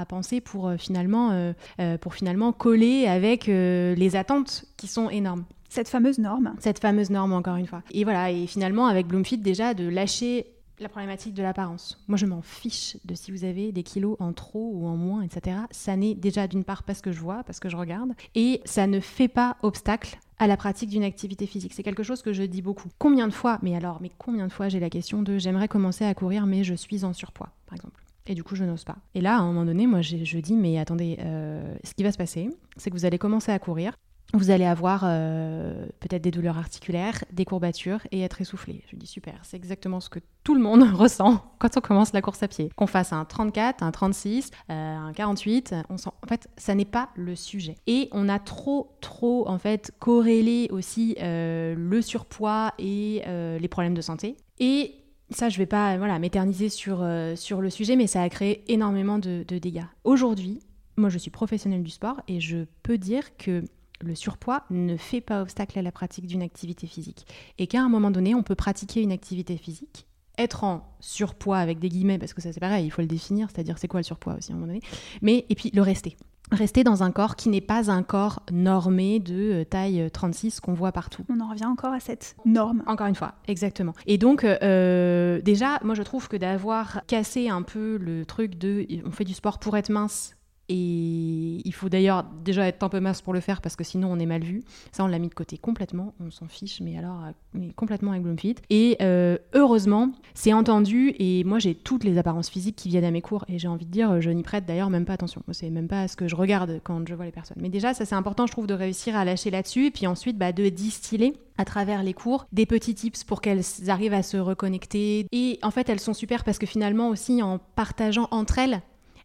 pour euh, finalement, euh, euh, pour finalement coller avec les attentes qui sont énormes. Cette fameuse norme. Cette fameuse norme, encore une fois. Et voilà, et finalement, avec Bloomfit, déjà, de lâcher la problématique de l'apparence. Moi, je m'en fiche de si vous avez des kilos en trop ou en moins, etc. Ça n'est déjà d'une part parce que je vois, parce que je regarde, et ça ne fait pas obstacle à la pratique d'une activité physique. C'est quelque chose que je dis beaucoup. Combien de fois, mais alors, mais combien de fois j'ai la question de j'aimerais commencer à courir, mais je suis en surpoids, par exemple. Et du coup, je n'ose pas. Et là, à un moment donné, moi, je, dis, mais attendez, euh, ce qui va se passer, c'est que vous allez commencer à courir. Vous allez avoir euh, peut-être des douleurs articulaires, des courbatures et être essoufflé. Je dis super, c'est exactement ce que tout le monde [laughs] ressent quand on commence la course à pied. Qu'on fasse un 34, un 36, euh, un 48, on sent... en fait, ça n'est pas le sujet. Et on a trop, trop en fait corrélé aussi le surpoids et les problèmes de santé. Et ça, je ne vais pas voilà, m'éterniser sur, euh, sur le sujet, mais ça a créé énormément de, dégâts. Aujourd'hui, moi, je suis professionnelle du sport et je peux dire que le surpoids ne fait pas obstacle à la pratique d'une activité physique. Et qu'à un moment donné, on peut pratiquer une activité physique, être en surpoids avec des guillemets, parce que ça c'est pareil, il faut le définir, c'est-à-dire c'est quoi le surpoids aussi à un moment donné, mais et puis le rester rester dans un corps qui n'est pas un corps normé de euh, taille 36 qu'on voit partout. On en revient encore à cette norme. Encore une fois, exactement. Et donc, euh, déjà, moi je trouve que d'avoir cassé un peu le truc de on fait du sport pour être mince Et il faut d'ailleurs déjà être un peu masse pour le faire parce que sinon on est mal vu. Ça, on l'a mis de côté complètement. On s'en fiche, mais alors mais complètement avec Bloomfit. Et euh, heureusement, c'est entendu. Et moi, j'ai toutes les apparences physiques qui viennent à mes cours. Et j'ai envie de dire, je n'y prête d'ailleurs même pas attention. C'est même pas ce que je regarde quand je vois les personnes. Mais déjà, ça c'est important, je trouve, de réussir à lâcher là-dessus. Et puis ensuite, bah, de distiller à travers les cours des petits tips pour qu'elles arrivent à se reconnecter. Et en fait, elles sont super parce que finalement aussi, en partageant entre elles,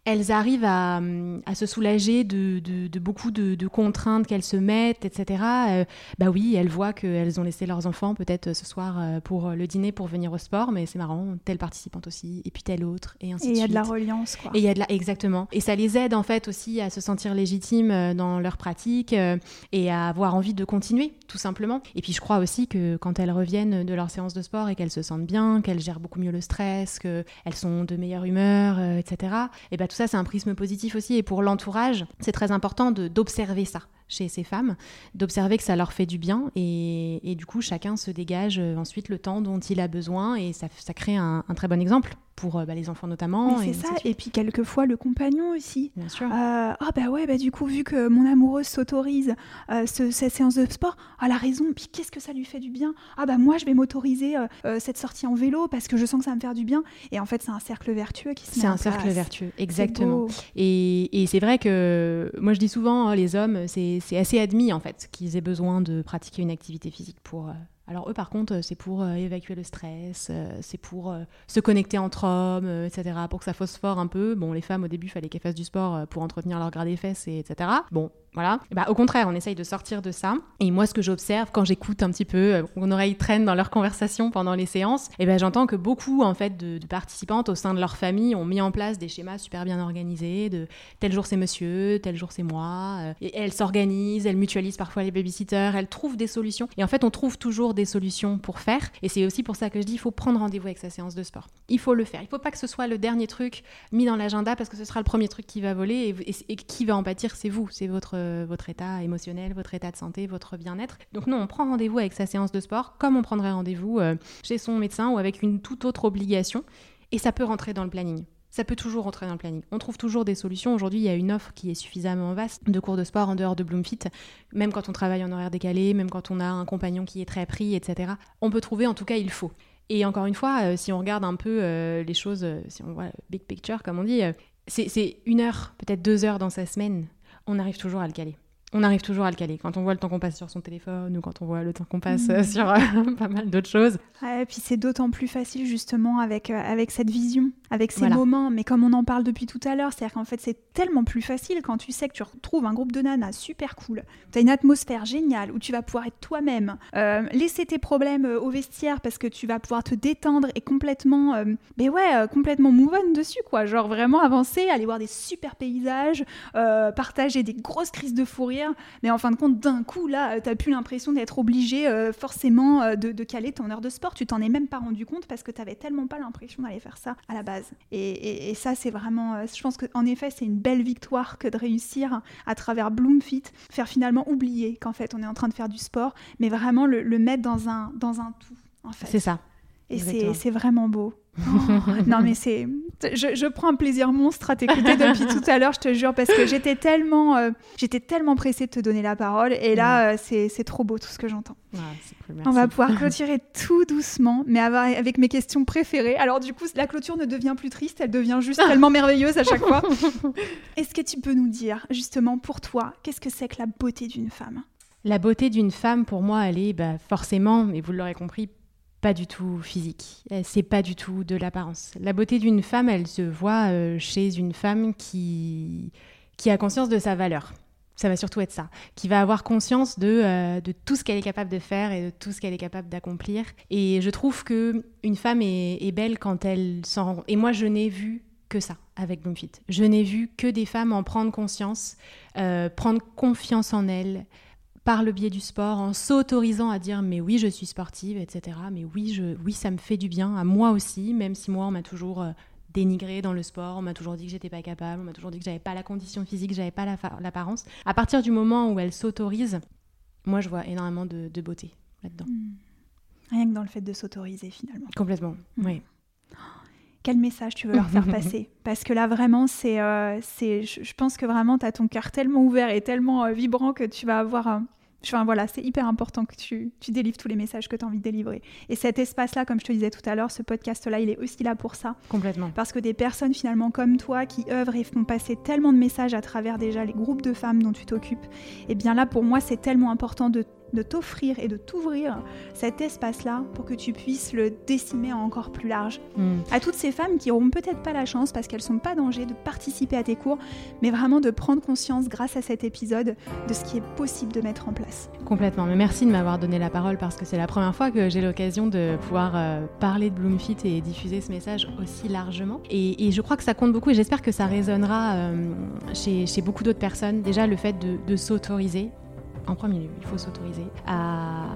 elles arrivent à, se soulager de, beaucoup de, contraintes qu'elles se mettent, etc. Euh, bah oui, elles voient qu'elles ont laissé leurs enfants peut-être ce soir euh, pour le dîner pour venir au sport, mais c'est marrant, telle participante aussi, et puis telle autre, et ainsi de suite. Et il y a de la reliance, quoi. Et il y a de la, exactement. Et ça les aide en fait aussi à se sentir légitimes euh, dans leur pratique et à avoir envie de continuer, tout simplement. Et puis je crois aussi que quand elles reviennent de leur séance de sport et qu'elles se sentent bien, qu'elles gèrent beaucoup mieux le stress, qu'elles sont de meilleure humeur, etc. Et bah tout ça, c'est un prisme positif aussi. Et pour l'entourage, c'est très important d'observer ça chez ces femmes, d'observer que ça leur fait du bien et, du coup chacun se dégage euh, ensuite le temps dont il a besoin et ça, ça crée un, très bon exemple pour euh, bah, les enfants notamment. C'est ça, et puis quelquefois le compagnon aussi. Bien sûr. Euh, ah bah ouais, bah du coup vu que mon amoureuse s'autorise cette séance de sport, elle a raison, puis qu'est-ce que ça lui fait du bien? Ah bah moi je vais m'autoriser cette sortie en vélo parce que je sens que ça va me faire du bien. Et en fait c'est un cercle vertueux qui se met C'est un cercle vertueux, exactement. Et, et c'est vrai que moi je dis souvent, hein, les hommes, c'est c'est assez admis en fait qu'ils aient besoin de pratiquer une activité physique pour. Euh, alors eux par contre, c'est pour euh, évacuer le stress, euh, c'est pour se connecter entre hommes, etc. Pour que ça phosphore un peu. Bon, les femmes au début, fallait qu'elles fassent du sport pour entretenir leur gras des fesses, etc. Bon, voilà. Bah, au contraire, on essaye de sortir de ça. Et moi, ce que j'observe quand j'écoute un petit peu, euh, mon oreille traîne dans leurs conversations pendant les séances, et ben j'entends que beaucoup en fait de, participantes au sein de leur famille ont mis en place des schémas super bien organisés de tel jour c'est monsieur, tel jour c'est moi. Euh, et elles s'organisent, elles mutualisent parfois les babysitters, elles trouvent des solutions. Et en fait, on trouve toujours des solutions pour faire. Et c'est aussi pour ça que je dis, il faut prendre rendez-vous avec sa séance de sport. Il faut le faire. Il faut pas que ce soit le dernier truc mis dans l'agenda parce que ce sera le premier truc qui va voler et, et qui va en pâtir, c'est vous, c'est votre euh, votre état émotionnel, votre état de santé, votre bien-être. Donc non, on prend rendez-vous avec sa séance de sport comme on prendrait rendez-vous euh, chez son médecin ou avec une toute autre obligation. Et ça peut rentrer dans le planning. Ça peut toujours rentrer dans le planning. On trouve toujours des solutions. Aujourd'hui, il y a une offre qui est suffisamment vaste de cours de sport en dehors de Bloomfit, même quand on travaille en horaire décalé, même quand on a un compagnon qui est très pris, etc. On peut trouver, en tout cas, il faut. Et encore une fois, euh, si on regarde un peu les choses, si on voit big picture, comme on dit, c'est une heure, peut-être deux heures dans sa semaine on arrive toujours à le caler. On arrive toujours à le caler. Quand on voit le temps qu'on passe sur son téléphone ou quand on voit le temps qu'on passe euh, mm. sur euh, [laughs] pas mal d'autres choses. et puis c'est d'autant plus facile justement avec, euh, avec cette vision, avec ces moments. Mais comme on en parle depuis tout à l'heure, c'est-à-dire qu'en fait c'est tellement plus facile quand tu sais que tu retrouves un groupe de nanas super cool, tu as une atmosphère géniale où tu vas pouvoir être toi-même, laisser tes problèmes au vestiaire parce que tu vas pouvoir te détendre et complètement, mais ouais, complètement move on dessus quoi. Genre vraiment avancer, aller voir des super paysages, partager des grosses crises de mais en fin de compte, d'un coup, là, euh, tu n'as plus l'impression d'être obligé euh, forcément euh, de, caler ton heure de sport. Tu t'en es même pas rendu compte parce que tu n'avais tellement pas l'impression d'aller faire ça à la base. Et, ça, c'est vraiment, je pense qu'en effet, c'est une belle victoire que de réussir à travers Bloomfit, faire finalement oublier qu'en fait, on est en train de faire du sport, mais vraiment le, mettre dans un, dans un tout. C'est ça. Et c'est vraiment beau. [laughs] Oh, non mais c'est, je, je, prends un plaisir monstre à t'écouter [laughs] depuis tout à l'heure, je te jure, parce que j'étais tellement, euh, j'étais tellement pressée de te donner la parole, et là euh, c'est trop beau tout ce que j'entends. On va pouvoir [laughs] clôturer tout doucement, mais avec mes questions préférées. Alors du coup, la clôture ne devient plus triste, elle devient juste tellement merveilleuse à chaque fois. Est-ce que tu peux nous dire justement pour toi, qu'est-ce que c'est que la beauté d'une femme? La beauté d'une femme, pour moi, elle est bah, forcément, et vous l'aurez compris, pas du tout physique. C'est pas du tout de l'apparence. La beauté d'une femme, elle se voit euh, chez une femme qui, qui a conscience de sa valeur. Ça va surtout être ça. Qui va avoir conscience de, euh, de tout ce qu'elle est capable de faire et de tout ce qu'elle est capable d'accomplir. Et je trouve que une femme est, belle quand elle s'en. Et moi, je n'ai vu que ça avec Bloomfit. Je n'ai vu que des femmes en prendre conscience, euh, prendre confiance en elles, par le biais du sport, en s'autorisant à dire mais oui je suis sportive, etc. Mais oui, je, oui ça me fait du bien, à moi aussi, même si moi on m'a toujours euh, dénigré dans le sport, on m'a toujours dit que j'étais pas capable, on m'a toujours dit que j'avais pas la condition physique, j'avais pas l'apparence. à partir du moment où elle s'autorise, moi je vois énormément de, beauté là-dedans. Hmm. Rien que dans le fait de s'autoriser finalement. Complètement, hmm. oui. [gasps] quel message tu veux leur faire [laughs] passer? Parce que là, vraiment, c'est, euh, c'est, je pense que vraiment, tu as ton cœur tellement ouvert et tellement euh, vibrant que tu vas avoir un, Enfin, voilà, c'est hyper important que tu, tu, délivres tous les messages que tu as envie de délivrer. Et cet espace-là, comme je te disais tout à l'heure, ce podcast-là, il est aussi là pour ça. Complètement. Parce que des personnes finalement comme toi qui œuvrent et font passer tellement de messages à travers déjà les groupes de femmes dont tu t'occupes, et eh bien là, pour moi, c'est tellement important de de t'offrir et de t'ouvrir cet espace-là pour que tu puisses le décimer encore plus large. Hmm. À toutes ces femmes qui n'auront peut-être pas la chance, parce qu'elles sont pas d'enjeu de participer à tes cours, mais vraiment de prendre conscience grâce à cet épisode de ce qui est possible de mettre en place. Complètement. Mais merci de m'avoir donné la parole parce que c'est la première fois que j'ai l'occasion de pouvoir euh, parler de Bloomfit et diffuser ce message aussi largement. Et, je crois que ça compte beaucoup et j'espère que ça résonnera euh, chez, beaucoup d'autres personnes. Déjà, le fait de s'autoriser en premier lieu, il faut s'autoriser à,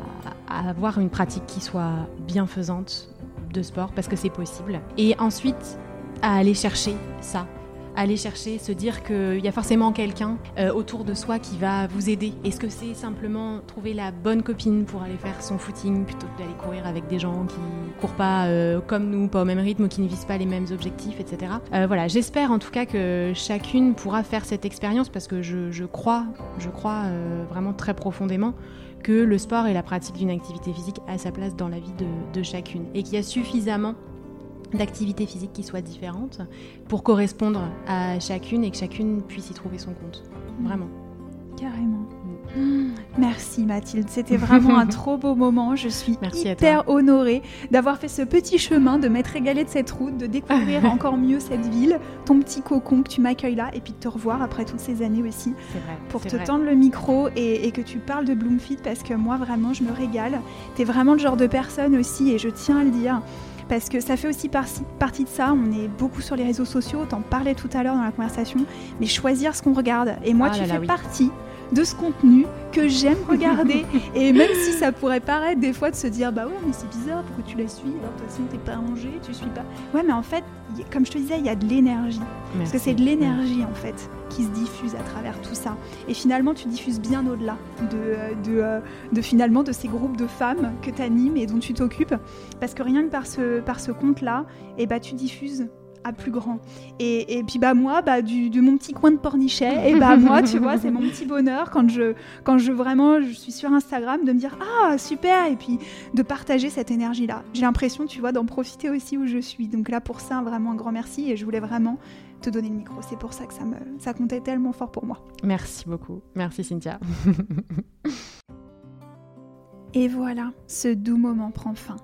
avoir une pratique qui soit bienfaisante de sport parce que c'est possible. Et ensuite, à aller chercher ça aller chercher, se dire qu'il y a forcément quelqu'un euh, autour de soi qui va vous aider. Est-ce que c'est simplement trouver la bonne copine pour aller faire son footing plutôt que d'aller courir avec des gens qui courent pas euh, comme nous, pas au même rythme qui ne visent pas les mêmes objectifs, etc. Euh, voilà, j'espère en tout cas que chacune pourra faire cette expérience parce que je, crois, je crois vraiment très profondément que le sport et la pratique d'une activité physique a sa place dans la vie de, de chacune et qu'il y a suffisamment d'activités physiques qui soient différentes pour correspondre à chacune et que chacune puisse y trouver son compte. Vraiment. Carrément. Mm. Merci Mathilde, c'était vraiment un [laughs] trop beau moment. Je suis hyper honorée d'avoir fait ce petit chemin, de m'être régalée de cette route, de découvrir [laughs] encore mieux cette ville, ton petit cocon que tu m'accueilles là, et puis de te revoir après toutes ces années aussi, vrai, pour te tendre le micro et, et, que tu parles de Bloomfit parce que moi vraiment je me régale. Tu es vraiment le genre de personne aussi, et je tiens à le dire, parce que ça fait aussi partie de ça. On est beaucoup sur les réseaux sociaux, t'en parlais tout à l'heure dans la conversation, mais choisir ce qu'on regarde. Et moi, ah tu fais partie de ce contenu que j'aime regarder. [laughs] et même si ça pourrait paraître des fois de se dire, bah ouais, mais c'est bizarre, pourquoi tu la suis? Alors, de toute façon, t'es pas rangé, tu suis pas. Ouais, mais en fait, comme je te disais, il y a de l'énergie. Parce que c'est de l'énergie, en fait, qui se diffuse à travers tout ça. Et finalement, tu diffuses bien au-delà de, de, euh, de, finalement de ces groupes de femmes que tu animes et dont tu t'occupes. Parce que rien que par ce, par ce compte-là, et eh bah, tu diffuses à plus grand. Et, et puis bah moi, bah, du, de mon petit coin de pornichet, et bah moi, tu vois, c'est mon petit bonheur quand je, quand je vraiment, je suis sur Instagram, de me dire ah super, et puis de partager cette énergie-là. J'ai l'impression, tu vois, d'en profiter aussi où je suis. Donc là pour ça, vraiment un grand merci, et je voulais vraiment te donner le micro. C'est pour ça que ça me, ça comptait tellement fort pour moi. Merci beaucoup, merci Cynthia. [laughs] et voilà, ce doux moment prend fin.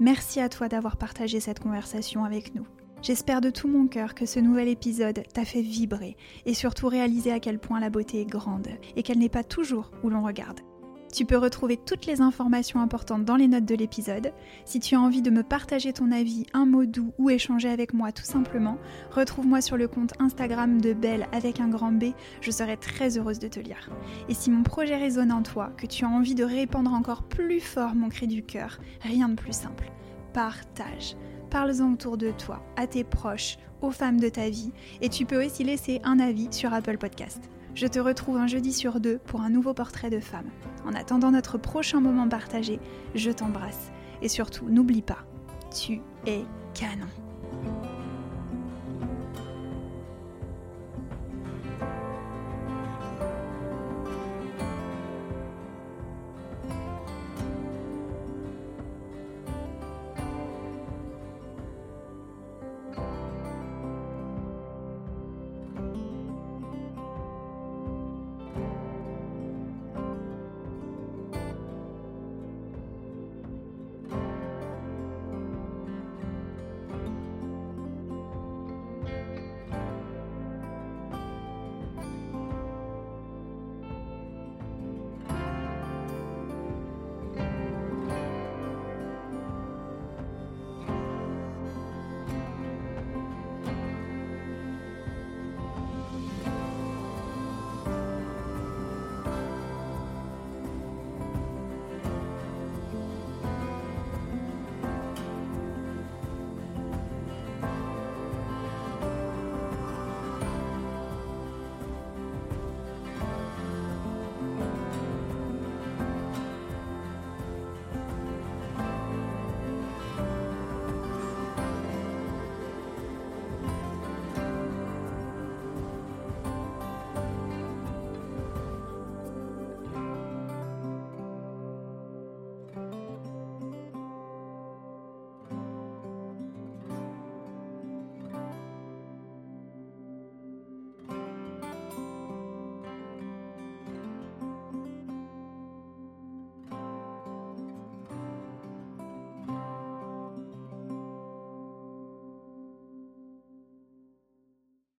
Merci à toi d'avoir partagé cette conversation avec nous. J'espère de tout mon cœur que ce nouvel épisode t'a fait vibrer et surtout réaliser à quel point la beauté est grande et qu'elle n'est pas toujours où l'on regarde. Tu peux retrouver toutes les informations importantes dans les notes de l'épisode. Si tu as envie de me partager ton avis, un mot doux ou échanger avec moi tout simplement, retrouve-moi sur le compte Instagram de Belle avec un grand B, je serai très heureuse de te lire. Et si mon projet résonne en toi, que tu as envie de répandre encore plus fort mon cri du cœur, rien de plus simple. Partage parle-en autour de toi, à tes proches, aux femmes de ta vie, et tu peux aussi laisser un avis sur Apple Podcast. Je te retrouve un jeudi sur deux pour un nouveau portrait de femme. En attendant notre prochain moment partagé, je t'embrasse. Et surtout, n'oublie pas, tu es canon.